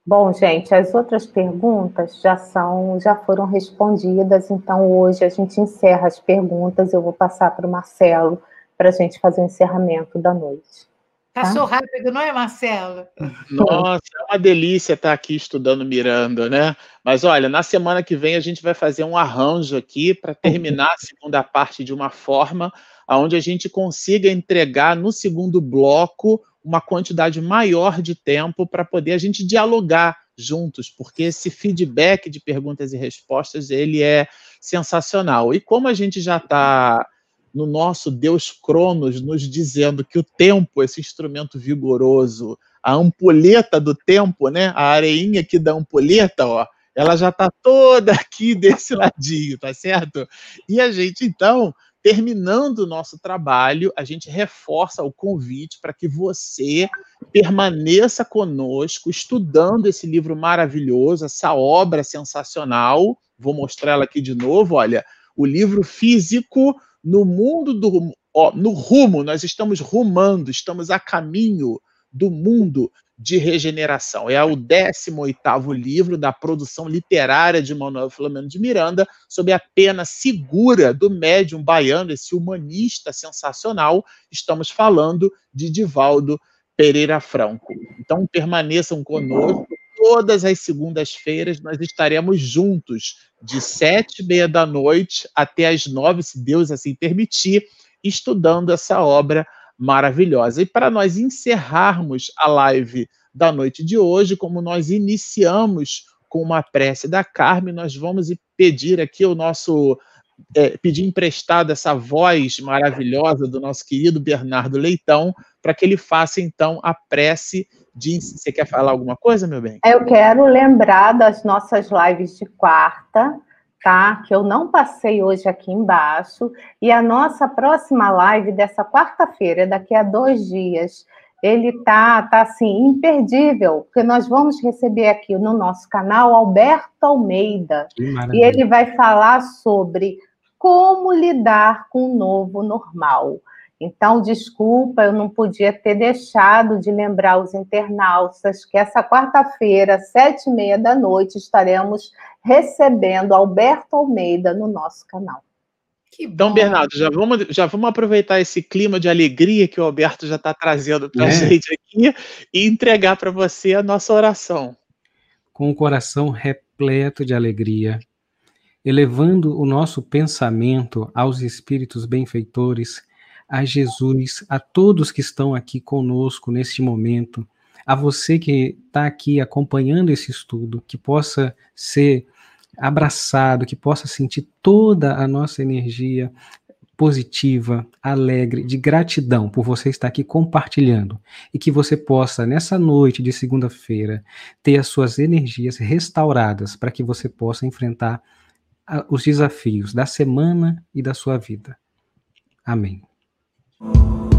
Bom, gente, as outras perguntas já são, já foram respondidas, então hoje a gente encerra as perguntas. Eu vou passar para o Marcelo para a gente fazer o encerramento da noite. Tá? Passou tá? rápido, não é, Marcelo? Nossa, é uma delícia estar aqui estudando Miranda, né? Mas olha, na semana que vem a gente vai fazer um arranjo aqui para terminar a segunda parte de uma forma onde a gente consiga entregar no segundo bloco uma quantidade maior de tempo para poder a gente dialogar juntos, porque esse feedback de perguntas e respostas ele é sensacional. E como a gente já está no nosso Deus Cronos nos dizendo que o tempo, esse instrumento vigoroso, a ampulheta do tempo, né? A areinha aqui da ampulheta, ó, ela já está toda aqui desse ladinho, tá certo? E a gente então terminando o nosso trabalho, a gente reforça o convite para que você permaneça conosco, estudando esse livro maravilhoso, essa obra sensacional. Vou mostrar ela aqui de novo. Olha, o livro físico no mundo do. Ó, no rumo, nós estamos rumando, estamos a caminho do mundo de regeneração. É o 18º livro da produção literária de Manuel Filomeno de Miranda, sob a pena segura do médium baiano, esse humanista sensacional. Estamos falando de Divaldo Pereira Franco. Então permaneçam conosco. Todas as segundas-feiras nós estaremos juntos, de sete e meia da noite até as nove, se Deus assim permitir, estudando essa obra maravilhosa. E para nós encerrarmos a live da noite de hoje, como nós iniciamos com uma prece da Carmen, nós vamos pedir aqui o nosso é, pedir emprestado essa voz maravilhosa do nosso querido Bernardo Leitão, para que ele faça então a prece de. Você quer falar alguma coisa, meu bem? Eu quero lembrar das nossas lives de quarta, tá? Que eu não passei hoje aqui embaixo. E a nossa próxima live dessa quarta-feira, daqui a dois dias, ele tá, tá assim, imperdível, porque nós vamos receber aqui no nosso canal Alberto Almeida. E ele vai falar sobre como lidar com o novo normal. Então, desculpa, eu não podia ter deixado de lembrar os internautas que essa quarta-feira, sete e meia da noite, estaremos recebendo Alberto Almeida no nosso canal. Então, Bernardo, já vamos, já vamos aproveitar esse clima de alegria que o Alberto já está trazendo para a é. gente aqui e entregar para você a nossa oração. Com o coração repleto de alegria, elevando o nosso pensamento aos espíritos benfeitores, a Jesus, a todos que estão aqui conosco neste momento, a você que está aqui acompanhando esse estudo, que possa ser abraçado, que possa sentir toda a nossa energia positiva, alegre, de gratidão por você estar aqui compartilhando e que você possa, nessa noite de segunda-feira, ter as suas energias restauradas para que você possa enfrentar os desafios da semana e da sua vida. Amém. Oh.